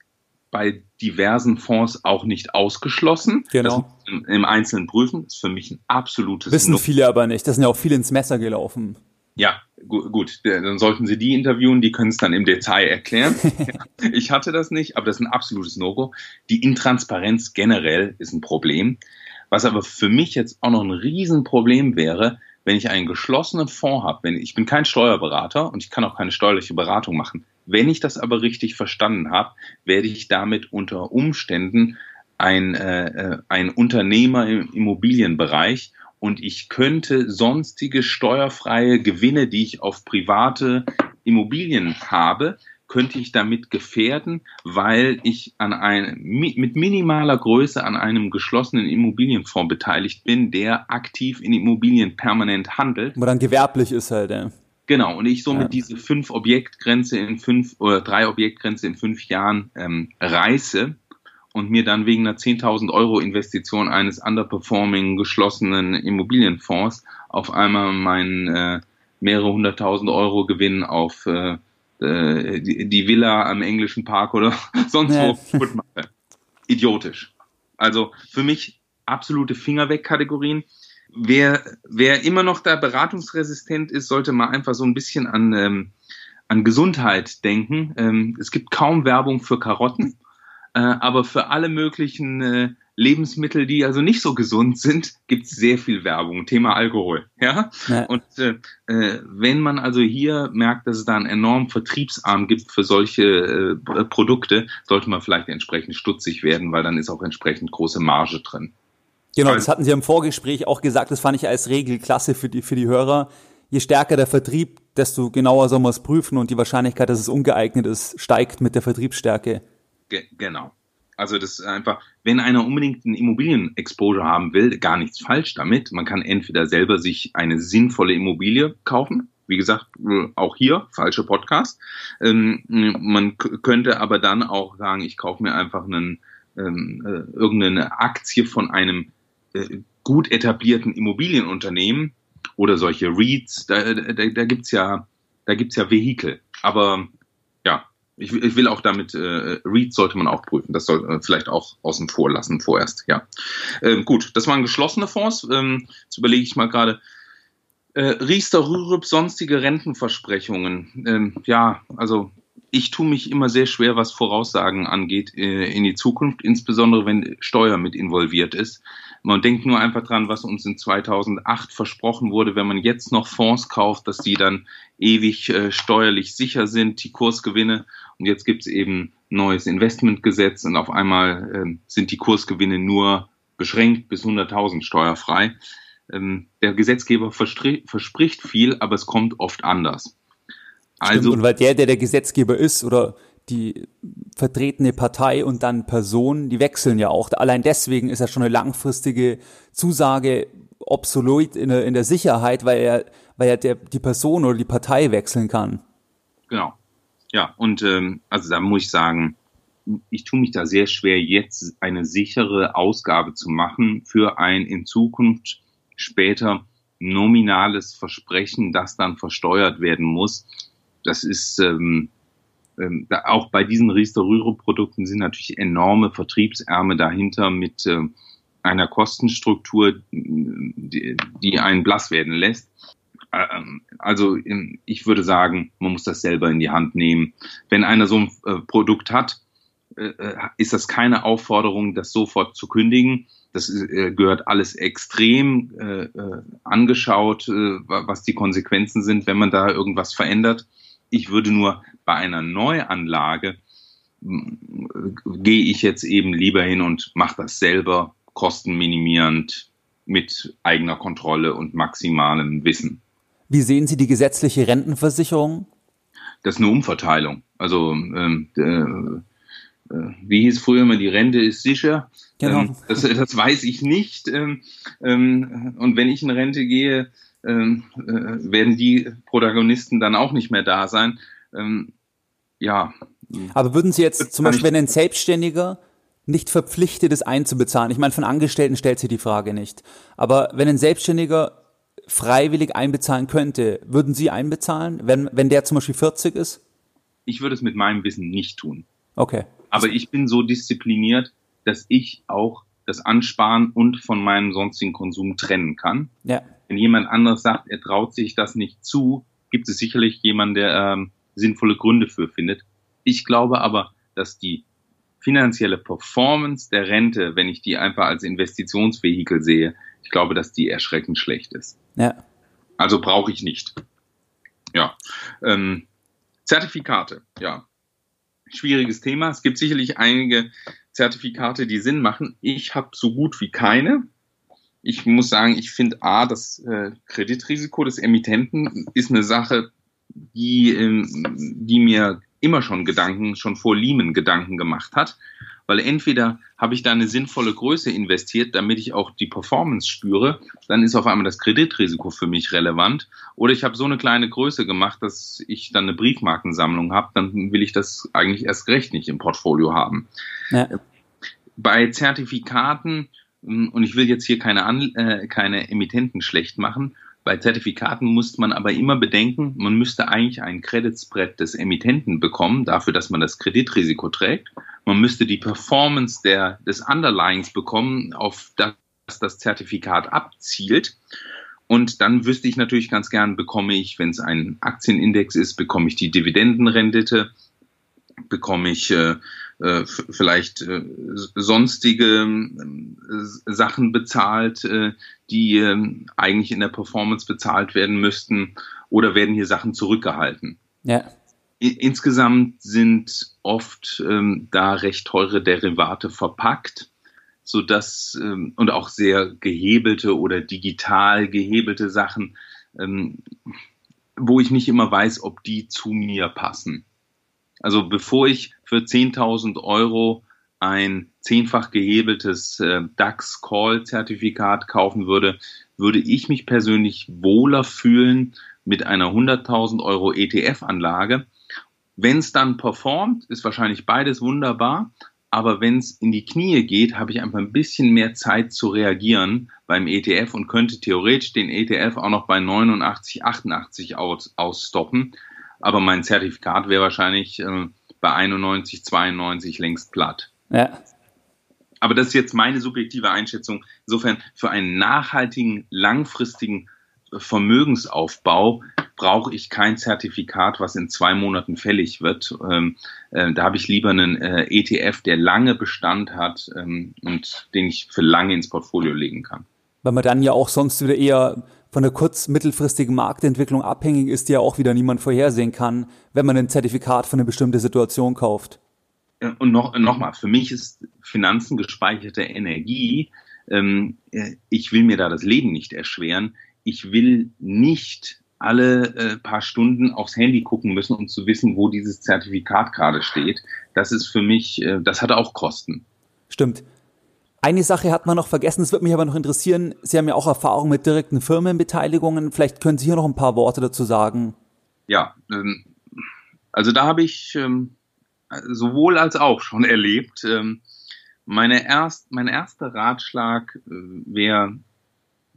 bei diversen Fonds auch nicht ausgeschlossen. Genau. Im, im, Einzelnen prüfen ist für mich ein absolutes. Wissen Nutzen. viele aber nicht. Das sind ja auch viele ins Messer gelaufen. Ja, gut, gut, dann sollten Sie die interviewen, die können es dann im Detail erklären. ich hatte das nicht, aber das ist ein absolutes No-Go. Die Intransparenz generell ist ein Problem. Was aber für mich jetzt auch noch ein Riesenproblem wäre, wenn ich einen geschlossenen Fonds habe, wenn ich bin kein Steuerberater und ich kann auch keine steuerliche Beratung machen. Wenn ich das aber richtig verstanden habe, werde ich damit unter Umständen ein, äh, äh, ein Unternehmer im Immobilienbereich und ich könnte sonstige steuerfreie Gewinne, die ich auf private Immobilien habe, könnte ich damit gefährden, weil ich an einem, mit minimaler Größe an einem geschlossenen Immobilienfonds beteiligt bin, der aktiv in Immobilien permanent handelt. Wo dann gewerblich ist halt, ja. Genau, und ich somit ja. diese fünf Objektgrenze in fünf oder drei Objektgrenze in fünf Jahren ähm, reiße und mir dann wegen einer 10.000 Euro Investition eines underperforming geschlossenen Immobilienfonds auf einmal meinen äh, mehrere hunderttausend Euro Gewinn auf äh, äh, die, die, Villa am englischen Park oder sonst ja. wo kaputt mache. Idiotisch. Also für mich absolute Finger weg Kategorien. Wer, wer immer noch da beratungsresistent ist, sollte mal einfach so ein bisschen an, ähm, an Gesundheit denken. Ähm, es gibt kaum Werbung für Karotten, äh, aber für alle möglichen äh, Lebensmittel, die also nicht so gesund sind, gibt es sehr viel Werbung. Thema Alkohol. Ja. ja. Und äh, äh, wenn man also hier merkt, dass es da einen enormen Vertriebsarm gibt für solche äh, Produkte, sollte man vielleicht entsprechend stutzig werden, weil dann ist auch entsprechend große Marge drin. Genau, das hatten Sie im Vorgespräch auch gesagt, das fand ich als Regelklasse für die, für die Hörer. Je stärker der Vertrieb, desto genauer soll man es prüfen und die Wahrscheinlichkeit, dass es ungeeignet ist, steigt mit der Vertriebsstärke. Ge genau. Also das ist einfach, wenn einer unbedingt ein Immobilien-Exposure haben will, gar nichts falsch damit. Man kann entweder selber sich eine sinnvolle Immobilie kaufen, Wie gesagt, auch hier falsche Podcast. Ähm, man könnte aber dann auch sagen, ich kaufe mir einfach einen, ähm, äh, irgendeine Aktie von einem äh, gut etablierten Immobilienunternehmen oder solche REITs. Da, da, da gibt's ja, ja Vehikel. Aber ich, ich will auch damit, äh, REITs sollte man auch prüfen. Das soll äh, vielleicht auch außen vor lassen vorerst, ja. Ähm, gut, das waren geschlossene Fonds. Ähm, jetzt überlege ich mal gerade. Äh, Riester, Rürup, sonstige Rentenversprechungen. Ähm, ja, also ich tue mich immer sehr schwer, was Voraussagen angeht äh, in die Zukunft, insbesondere wenn Steuer mit involviert ist. Man denkt nur einfach dran, was uns in 2008 versprochen wurde, wenn man jetzt noch Fonds kauft, dass die dann ewig äh, steuerlich sicher sind, die Kursgewinne. Und jetzt gibt es eben neues Investmentgesetz und auf einmal äh, sind die Kursgewinne nur beschränkt bis 100.000 steuerfrei. Ähm, der Gesetzgeber verspricht viel, aber es kommt oft anders. Also, Stimmt, und weil der, der der Gesetzgeber ist oder die vertretene Partei und dann Person, die wechseln ja auch. Allein deswegen ist ja schon eine langfristige Zusage obsolet in der, in der Sicherheit, weil er, weil er der, die Person oder die Partei wechseln kann. Genau. Ja, und ähm, also da muss ich sagen, ich tue mich da sehr schwer, jetzt eine sichere Ausgabe zu machen für ein in Zukunft später nominales Versprechen, das dann versteuert werden muss. Das ist ähm, ähm, da, auch bei diesen Riester-Rühre-Produkten sind natürlich enorme Vertriebsärme dahinter mit äh, einer Kostenstruktur, die, die einen blass werden lässt. Ähm, also ähm, ich würde sagen, man muss das selber in die Hand nehmen. Wenn einer so ein äh, Produkt hat, äh, äh ist das keine Aufforderung, das sofort zu kündigen. Das äh, gehört alles extrem äh, angeschaut, was die Konsequenzen sind, wenn man da irgendwas verändert. Ich würde nur bei einer Neuanlage gehe ich jetzt eben lieber hin und mache das selber, kostenminimierend, mit eigener Kontrolle und maximalem Wissen. Wie sehen Sie die gesetzliche Rentenversicherung? Das ist eine Umverteilung. Also ähm, äh, äh, wie hieß früher immer, die Rente ist sicher. Genau. Ähm, das, das, weiß ich nicht. Ähm, ähm, und wenn ich in Rente gehe, äh, werden die Protagonisten dann auch nicht mehr da sein. Ähm, ja. Aber würden Sie jetzt zum Beispiel, wenn ein Selbstständiger nicht verpflichtet ist einzubezahlen, ich meine, von Angestellten stellt sich die Frage nicht, aber wenn ein Selbstständiger freiwillig einbezahlen könnte, würden Sie einbezahlen, wenn, wenn der zum Beispiel 40 ist? Ich würde es mit meinem Wissen nicht tun. Okay. Aber ich bin so diszipliniert, dass ich auch das Ansparen und von meinem sonstigen Konsum trennen kann. Ja. Wenn jemand anderes sagt, er traut sich das nicht zu, gibt es sicherlich jemanden, der ähm, sinnvolle Gründe für findet. Ich glaube aber, dass die finanzielle Performance der Rente, wenn ich die einfach als Investitionsvehikel sehe, ich glaube, dass die erschreckend schlecht ist. Ja. Also brauche ich nicht. Ja. Ähm, Zertifikate, ja. Schwieriges Thema. Es gibt sicherlich einige Zertifikate, die Sinn machen. Ich habe so gut wie keine. Ich muss sagen, ich finde A, das äh, Kreditrisiko des Emittenten ist eine Sache, die, ähm, die mir immer schon Gedanken, schon vor Lehman Gedanken gemacht hat. Weil entweder habe ich da eine sinnvolle Größe investiert, damit ich auch die Performance spüre, dann ist auf einmal das Kreditrisiko für mich relevant. Oder ich habe so eine kleine Größe gemacht, dass ich dann eine Briefmarkensammlung habe, dann will ich das eigentlich erst recht nicht im Portfolio haben. Ja. Bei Zertifikaten, und ich will jetzt hier keine, äh, keine Emittenten schlecht machen, bei Zertifikaten muss man aber immer bedenken, man müsste eigentlich ein Credit des Emittenten bekommen, dafür, dass man das Kreditrisiko trägt. Man müsste die Performance der, des Underlyings bekommen, auf das das Zertifikat abzielt. Und dann wüsste ich natürlich ganz gern, bekomme ich, wenn es ein Aktienindex ist, bekomme ich die Dividendenrendite, bekomme ich äh, äh, vielleicht äh, sonstige äh, Sachen bezahlt, äh, die ähm, eigentlich in der Performance bezahlt werden müssten, oder werden hier Sachen zurückgehalten? Ja. Insgesamt sind oft ähm, da recht teure Derivate verpackt, so dass ähm, und auch sehr gehebelte oder digital gehebelte Sachen, ähm, wo ich nicht immer weiß, ob die zu mir passen. Also bevor ich für 10.000 Euro ein zehnfach gehebeltes äh, DAX-Call-Zertifikat kaufen würde, würde ich mich persönlich wohler fühlen mit einer 100.000 Euro ETF-Anlage. Wenn es dann performt, ist wahrscheinlich beides wunderbar. Aber wenn es in die Knie geht, habe ich einfach ein bisschen mehr Zeit zu reagieren beim ETF und könnte theoretisch den ETF auch noch bei 89, 88 aus, ausstoppen. Aber mein Zertifikat wäre wahrscheinlich äh, bei 91, 92 längst platt. Ja. Aber das ist jetzt meine subjektive Einschätzung. Insofern für einen nachhaltigen, langfristigen Vermögensaufbau brauche ich kein Zertifikat, was in zwei Monaten fällig wird. Ähm, äh, da habe ich lieber einen äh, ETF, der lange Bestand hat ähm, und den ich für lange ins Portfolio legen kann. Weil man dann ja auch sonst wieder eher von der kurz- mittelfristigen Marktentwicklung abhängig ist, die ja auch wieder niemand vorhersehen kann, wenn man ein Zertifikat für eine bestimmte Situation kauft. Und noch, noch mal, für mich ist Finanzen gespeicherte Energie. Ähm, äh, ich will mir da das Leben nicht erschweren. Ich will nicht alle äh, paar Stunden aufs Handy gucken müssen, um zu wissen, wo dieses Zertifikat gerade steht. Das ist für mich, äh, das hat auch Kosten. Stimmt. Eine Sache hat man noch vergessen, das würde mich aber noch interessieren. Sie haben ja auch Erfahrung mit direkten Firmenbeteiligungen. Vielleicht können Sie hier noch ein paar Worte dazu sagen. Ja, ähm, also da habe ich ähm, sowohl als auch schon erlebt. Ähm, meine erst, mein erster Ratschlag äh, wäre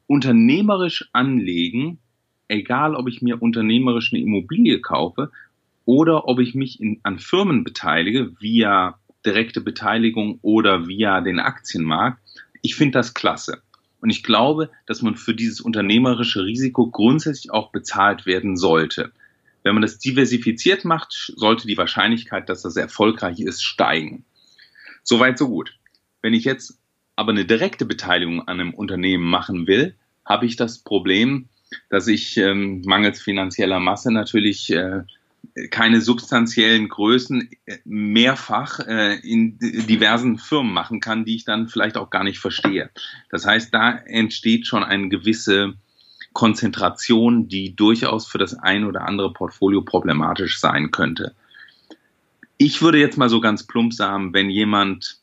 unternehmerisch anlegen egal ob ich mir unternehmerisch eine Immobilie kaufe oder ob ich mich in, an Firmen beteilige via direkte Beteiligung oder via den Aktienmarkt. Ich finde das klasse. Und ich glaube, dass man für dieses unternehmerische Risiko grundsätzlich auch bezahlt werden sollte. Wenn man das diversifiziert macht, sollte die Wahrscheinlichkeit, dass das erfolgreich ist, steigen. Soweit, so gut. Wenn ich jetzt aber eine direkte Beteiligung an einem Unternehmen machen will, habe ich das Problem, dass ich ähm, mangels finanzieller Masse natürlich äh, keine substanziellen Größen äh, mehrfach äh, in diversen Firmen machen kann, die ich dann vielleicht auch gar nicht verstehe. Das heißt, da entsteht schon eine gewisse Konzentration, die durchaus für das ein oder andere Portfolio problematisch sein könnte. Ich würde jetzt mal so ganz plump sagen, wenn jemand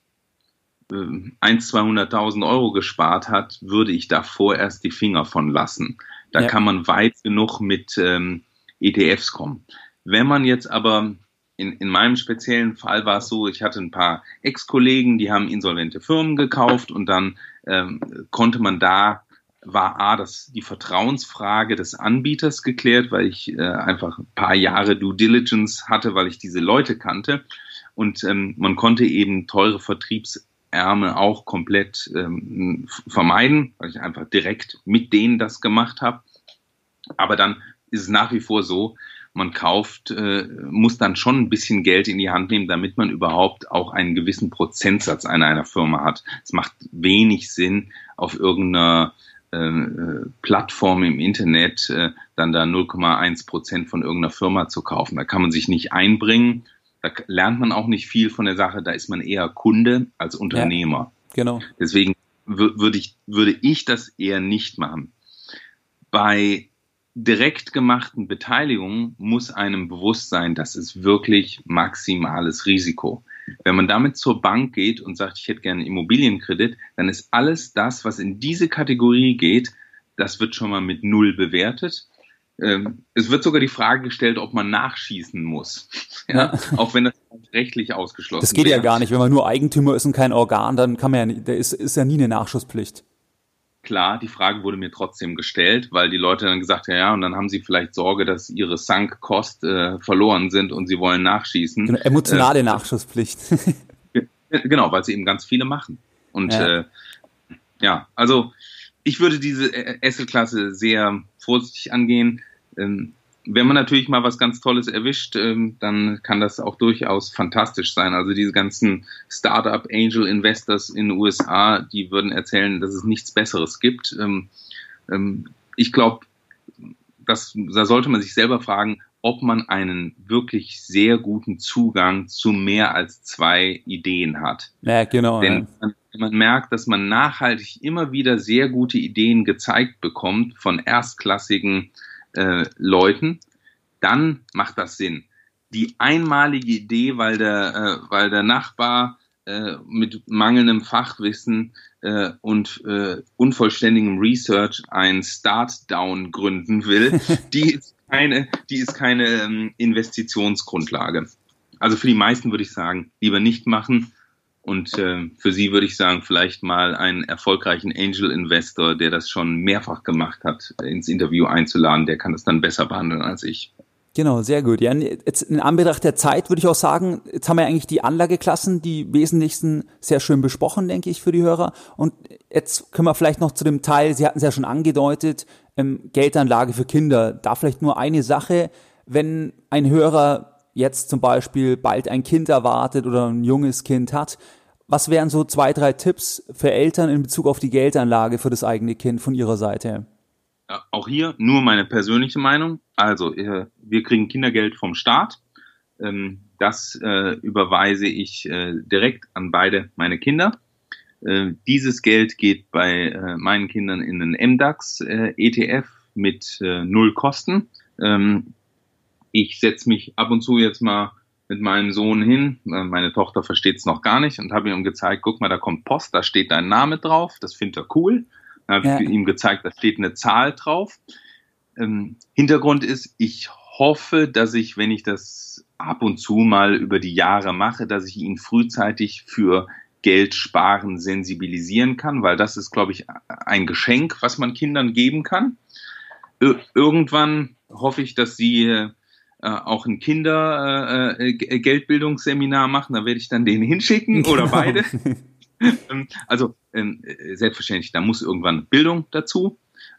äh, 1, 200.000 Euro gespart hat, würde ich davor erst die Finger von lassen. Da ja. kann man weit genug mit ähm, ETFs kommen. Wenn man jetzt aber in, in meinem speziellen Fall war es so, ich hatte ein paar Ex-Kollegen, die haben insolvente Firmen gekauft und dann ähm, konnte man da war A, das, die Vertrauensfrage des Anbieters geklärt, weil ich äh, einfach ein paar Jahre Due Diligence hatte, weil ich diese Leute kannte. Und ähm, man konnte eben teure Vertriebs Ärmel auch komplett ähm, vermeiden, weil ich einfach direkt mit denen das gemacht habe. Aber dann ist es nach wie vor so, man kauft, äh, muss dann schon ein bisschen Geld in die Hand nehmen, damit man überhaupt auch einen gewissen Prozentsatz an einer Firma hat. Es macht wenig Sinn, auf irgendeiner äh, Plattform im Internet äh, dann da 0,1 Prozent von irgendeiner Firma zu kaufen. Da kann man sich nicht einbringen da lernt man auch nicht viel von der Sache, da ist man eher Kunde als Unternehmer. Ja, genau. Deswegen würde ich, würde ich das eher nicht machen. Bei direkt gemachten Beteiligungen muss einem bewusst sein, das ist wirklich maximales Risiko. Wenn man damit zur Bank geht und sagt, ich hätte gerne Immobilienkredit, dann ist alles das, was in diese Kategorie geht, das wird schon mal mit Null bewertet. Ähm, es wird sogar die Frage gestellt, ob man nachschießen muss. Ja, auch wenn das rechtlich ausgeschlossen ist. Das geht wäre. ja gar nicht. Wenn man nur Eigentümer ist und kein Organ, dann kann man ja, da ist, ist ja nie eine Nachschusspflicht. Klar, die Frage wurde mir trotzdem gestellt, weil die Leute dann gesagt haben, ja, und dann haben sie vielleicht Sorge, dass ihre Sunk-Cost äh, verloren sind und sie wollen nachschießen. Genau, emotionale äh, Nachschusspflicht. genau, weil sie eben ganz viele machen. Und ja, äh, ja also ich würde diese Asset-Klasse sehr vorsichtig angehen. Ähm, wenn man natürlich mal was ganz Tolles erwischt, ähm, dann kann das auch durchaus fantastisch sein. Also diese ganzen Startup Angel Investors in den USA, die würden erzählen, dass es nichts Besseres gibt. Ähm, ähm, ich glaube, da sollte man sich selber fragen, ob man einen wirklich sehr guten Zugang zu mehr als zwei Ideen hat. Ja, genau. Denn man, man merkt, dass man nachhaltig immer wieder sehr gute Ideen gezeigt bekommt von erstklassigen äh, Leuten, dann macht das Sinn. Die einmalige Idee, weil der, äh, weil der Nachbar äh, mit mangelndem Fachwissen äh, und äh, unvollständigem Research ein Start-Down gründen will, die ist keine, die ist keine ähm, Investitionsgrundlage. Also für die meisten würde ich sagen, lieber nicht machen. Und äh, für Sie würde ich sagen, vielleicht mal einen erfolgreichen Angel Investor, der das schon mehrfach gemacht hat, ins Interview einzuladen. Der kann das dann besser behandeln als ich. Genau, sehr gut. Ja, jetzt in Anbetracht der Zeit würde ich auch sagen, jetzt haben wir eigentlich die Anlageklassen, die wesentlichsten sehr schön besprochen, denke ich, für die Hörer. Und jetzt können wir vielleicht noch zu dem Teil, Sie hatten es ja schon angedeutet, ähm, Geldanlage für Kinder. Da vielleicht nur eine Sache, wenn ein Hörer jetzt zum Beispiel bald ein Kind erwartet oder ein junges Kind hat, was wären so zwei, drei Tipps für Eltern in Bezug auf die Geldanlage für das eigene Kind von Ihrer Seite? auch hier nur meine persönliche Meinung. Also, äh, wir kriegen Kindergeld vom Staat. Ähm, das äh, überweise ich äh, direkt an beide meine Kinder. Dieses Geld geht bei meinen Kindern in den MDAX ETF mit null Kosten. Ähm, ich setze mich ab und zu jetzt mal mit meinem Sohn hin. Meine Tochter versteht es noch gar nicht und habe ihm gezeigt, guck mal, da kommt Post, da steht dein Name drauf. Das findet er cool. Dann habe ja. ich ihm gezeigt, da steht eine Zahl drauf. Ähm, Hintergrund ist, ich hoffe, dass ich, wenn ich das ab und zu mal über die Jahre mache, dass ich ihn frühzeitig für Geld sparen sensibilisieren kann, weil das ist, glaube ich, ein Geschenk, was man Kindern geben kann. Irgendwann hoffe ich, dass sie äh, auch ein Kinder-Geldbildungsseminar äh, machen. Da werde ich dann den hinschicken oder genau. beide. Ähm, also ähm, äh, selbstverständlich, da muss irgendwann Bildung dazu.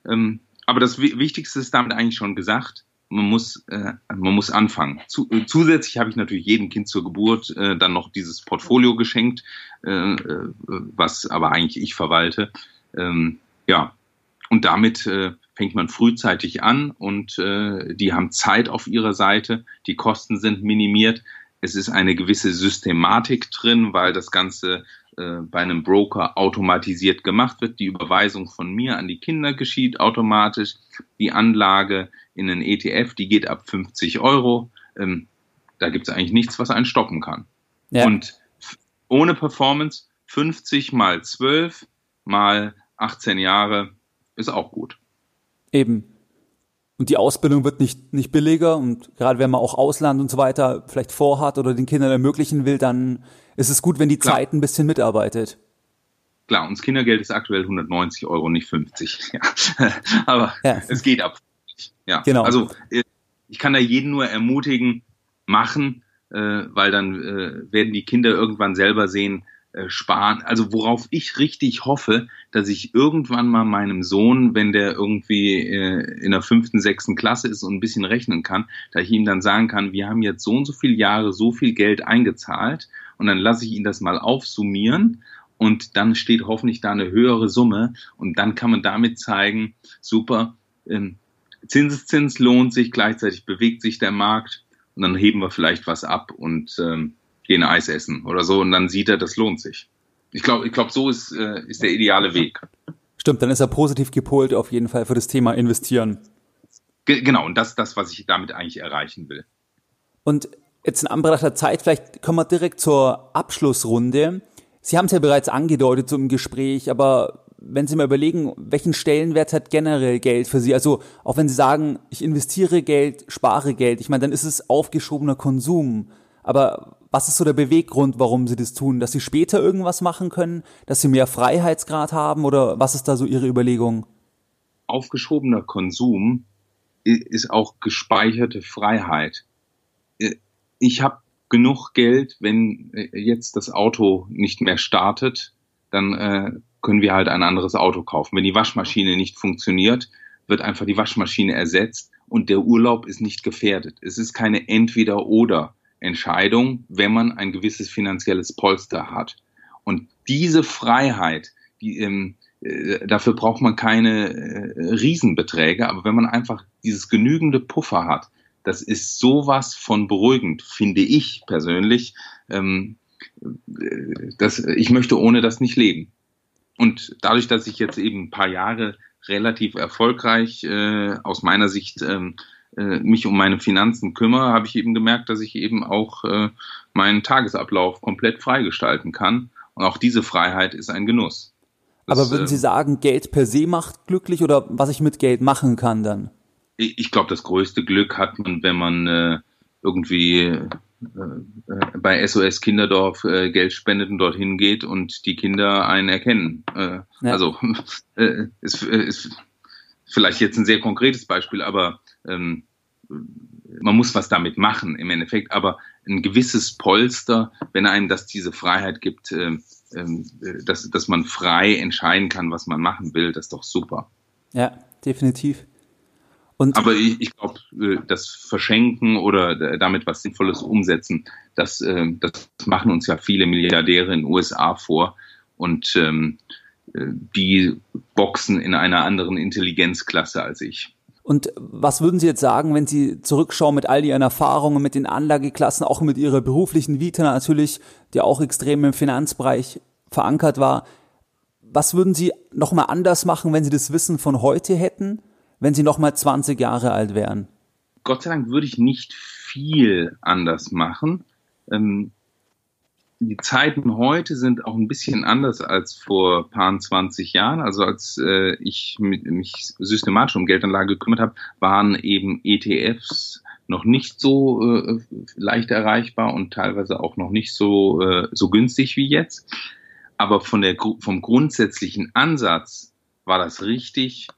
Ähm, aber das Wichtigste ist damit eigentlich schon gesagt. Man muss, äh, man muss anfangen. Zu, äh, zusätzlich habe ich natürlich jedem Kind zur Geburt äh, dann noch dieses Portfolio geschenkt, äh, äh, was aber eigentlich ich verwalte. Ähm, ja, und damit äh, fängt man frühzeitig an und äh, die haben Zeit auf ihrer Seite, die Kosten sind minimiert. Es ist eine gewisse Systematik drin, weil das Ganze äh, bei einem Broker automatisiert gemacht wird. Die Überweisung von mir an die Kinder geschieht automatisch. Die Anlage in einen ETF, die geht ab 50 Euro. Ähm, da gibt es eigentlich nichts, was einen stoppen kann. Ja. Und ohne Performance 50 mal 12 mal 18 Jahre ist auch gut. Eben. Und die Ausbildung wird nicht, nicht billiger und gerade wenn man auch Ausland und so weiter vielleicht vorhat oder den Kindern ermöglichen will, dann ist es gut, wenn die Klar. Zeit ein bisschen mitarbeitet. Klar, und das Kindergeld ist aktuell 190 Euro, nicht 50. Ja. Aber ja. es geht ab. Ja, genau. Also äh, ich kann da jeden nur ermutigen, machen, äh, weil dann äh, werden die Kinder irgendwann selber sehen, sparen. Also worauf ich richtig hoffe, dass ich irgendwann mal meinem Sohn, wenn der irgendwie äh, in der fünften, sechsten Klasse ist und ein bisschen rechnen kann, dass ich ihm dann sagen kann, wir haben jetzt so und so viele Jahre so viel Geld eingezahlt und dann lasse ich ihn das mal aufsummieren und dann steht hoffentlich da eine höhere Summe und dann kann man damit zeigen, super, ähm, Zinseszins lohnt sich, gleichzeitig bewegt sich der Markt und dann heben wir vielleicht was ab und ähm, gehen Eis essen oder so und dann sieht er, das lohnt sich. Ich glaube, ich glaube, so ist, äh, ist der ideale Weg. Stimmt, dann ist er positiv gepolt auf jeden Fall für das Thema investieren. Ge genau, und das ist das, was ich damit eigentlich erreichen will. Und jetzt in Anbetracht der Zeit, vielleicht kommen wir direkt zur Abschlussrunde. Sie haben es ja bereits angedeutet so im Gespräch, aber wenn Sie mal überlegen, welchen Stellenwert hat generell Geld für Sie? Also auch wenn Sie sagen, ich investiere Geld, spare Geld, ich meine, dann ist es aufgeschobener Konsum. Aber was ist so der Beweggrund, warum sie das tun? Dass sie später irgendwas machen können? Dass sie mehr Freiheitsgrad haben? Oder was ist da so ihre Überlegung? Aufgeschobener Konsum ist auch gespeicherte Freiheit. Ich habe genug Geld, wenn jetzt das Auto nicht mehr startet, dann äh, können wir halt ein anderes Auto kaufen. Wenn die Waschmaschine nicht funktioniert, wird einfach die Waschmaschine ersetzt und der Urlaub ist nicht gefährdet. Es ist keine Entweder-Oder. Entscheidung, wenn man ein gewisses finanzielles Polster hat. Und diese Freiheit, die, ähm, äh, dafür braucht man keine äh, Riesenbeträge, aber wenn man einfach dieses genügende Puffer hat, das ist sowas von beruhigend, finde ich persönlich. Ähm, äh, das, ich möchte ohne das nicht leben. Und dadurch, dass ich jetzt eben ein paar Jahre relativ erfolgreich äh, aus meiner Sicht ähm, äh, mich um meine Finanzen kümmere, habe ich eben gemerkt, dass ich eben auch äh, meinen Tagesablauf komplett freigestalten kann. Und auch diese Freiheit ist ein Genuss. Das, Aber würden Sie äh, sagen, Geld per se macht glücklich oder was ich mit Geld machen kann dann? ich glaube, das größte Glück hat man, wenn man äh, irgendwie äh, äh bei SOS Kinderdorf äh, Geld spendet und dorthin geht und die Kinder einen erkennen. Äh, ja. Also äh, ist, ist vielleicht jetzt ein sehr konkretes Beispiel, aber ähm, man muss was damit machen im Endeffekt, aber ein gewisses Polster, wenn einem das diese Freiheit gibt, äh, äh, dass, dass man frei entscheiden kann, was man machen will, das ist doch super. Ja, definitiv. Und Aber ich, ich glaube, äh, das Verschenken oder damit was Sinnvolles umsetzen, das, äh, das machen uns ja viele Milliardäre in den USA vor. Und ähm, äh, die boxen in einer anderen Intelligenzklasse als ich. Und was würden Sie jetzt sagen, wenn Sie zurückschauen mit all Ihren Erfahrungen, mit den Anlageklassen, auch mit Ihrer beruflichen Vita natürlich, die auch extrem im Finanzbereich verankert war? Was würden Sie nochmal anders machen, wenn Sie das Wissen von heute hätten? wenn Sie noch mal 20 Jahre alt wären? Gott sei Dank würde ich nicht viel anders machen. Ähm, die Zeiten heute sind auch ein bisschen anders als vor paar 20 Jahren. Also als äh, ich mit, mich systematisch um Geldanlage gekümmert habe, waren eben ETFs noch nicht so äh, leicht erreichbar und teilweise auch noch nicht so, äh, so günstig wie jetzt. Aber von der, vom grundsätzlichen Ansatz war das richtig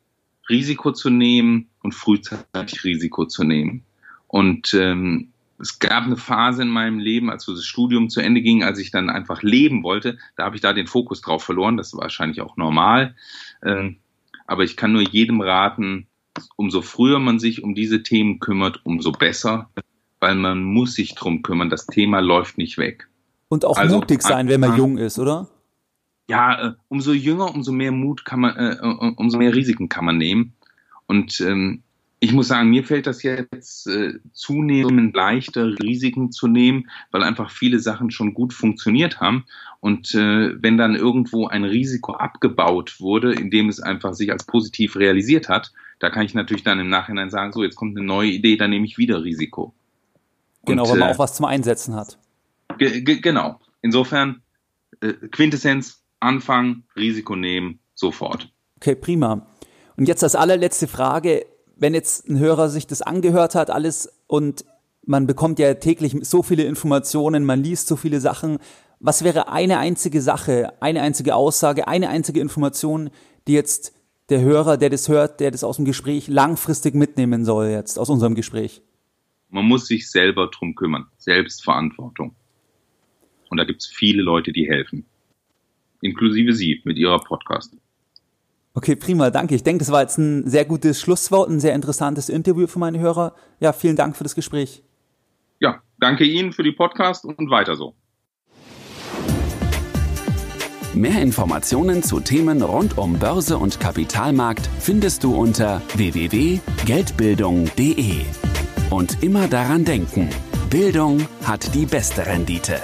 Risiko zu nehmen und frühzeitig Risiko zu nehmen. Und ähm, es gab eine Phase in meinem Leben, als das Studium zu Ende ging, als ich dann einfach leben wollte, da habe ich da den Fokus drauf verloren. Das war wahrscheinlich auch normal. Ähm, aber ich kann nur jedem raten, umso früher man sich um diese Themen kümmert, umso besser, weil man muss sich drum kümmern. Das Thema läuft nicht weg. Und auch also, mutig sein, wenn man jung ist, oder? ja, äh, umso jünger, umso mehr Mut kann man, äh, äh, umso mehr Risiken kann man nehmen. Und ähm, ich muss sagen, mir fällt das jetzt äh, zunehmend leichter, Risiken zu nehmen, weil einfach viele Sachen schon gut funktioniert haben. Und äh, wenn dann irgendwo ein Risiko abgebaut wurde, indem es einfach sich als positiv realisiert hat, da kann ich natürlich dann im Nachhinein sagen, so, jetzt kommt eine neue Idee, dann nehme ich wieder Risiko. Genau, Und, weil man äh, auch was zum Einsetzen hat. Genau. Insofern, äh, Quintessenz, anfangen, Risiko nehmen, sofort. Okay, prima. Und jetzt als allerletzte Frage, wenn jetzt ein Hörer sich das angehört hat, alles und man bekommt ja täglich so viele Informationen, man liest so viele Sachen. Was wäre eine einzige Sache, eine einzige Aussage, eine einzige Information, die jetzt der Hörer, der das hört, der das aus dem Gespräch langfristig mitnehmen soll jetzt aus unserem Gespräch? Man muss sich selber drum kümmern. Selbstverantwortung. Und da gibt es viele Leute, die helfen inklusive Sie mit Ihrer Podcast. Okay, prima, danke. Ich denke, das war jetzt ein sehr gutes Schlusswort, ein sehr interessantes Interview für meine Hörer. Ja, vielen Dank für das Gespräch. Ja, danke Ihnen für die Podcast und weiter so. Mehr Informationen zu Themen rund um Börse und Kapitalmarkt findest du unter www.geldbildung.de. Und immer daran denken, Bildung hat die beste Rendite.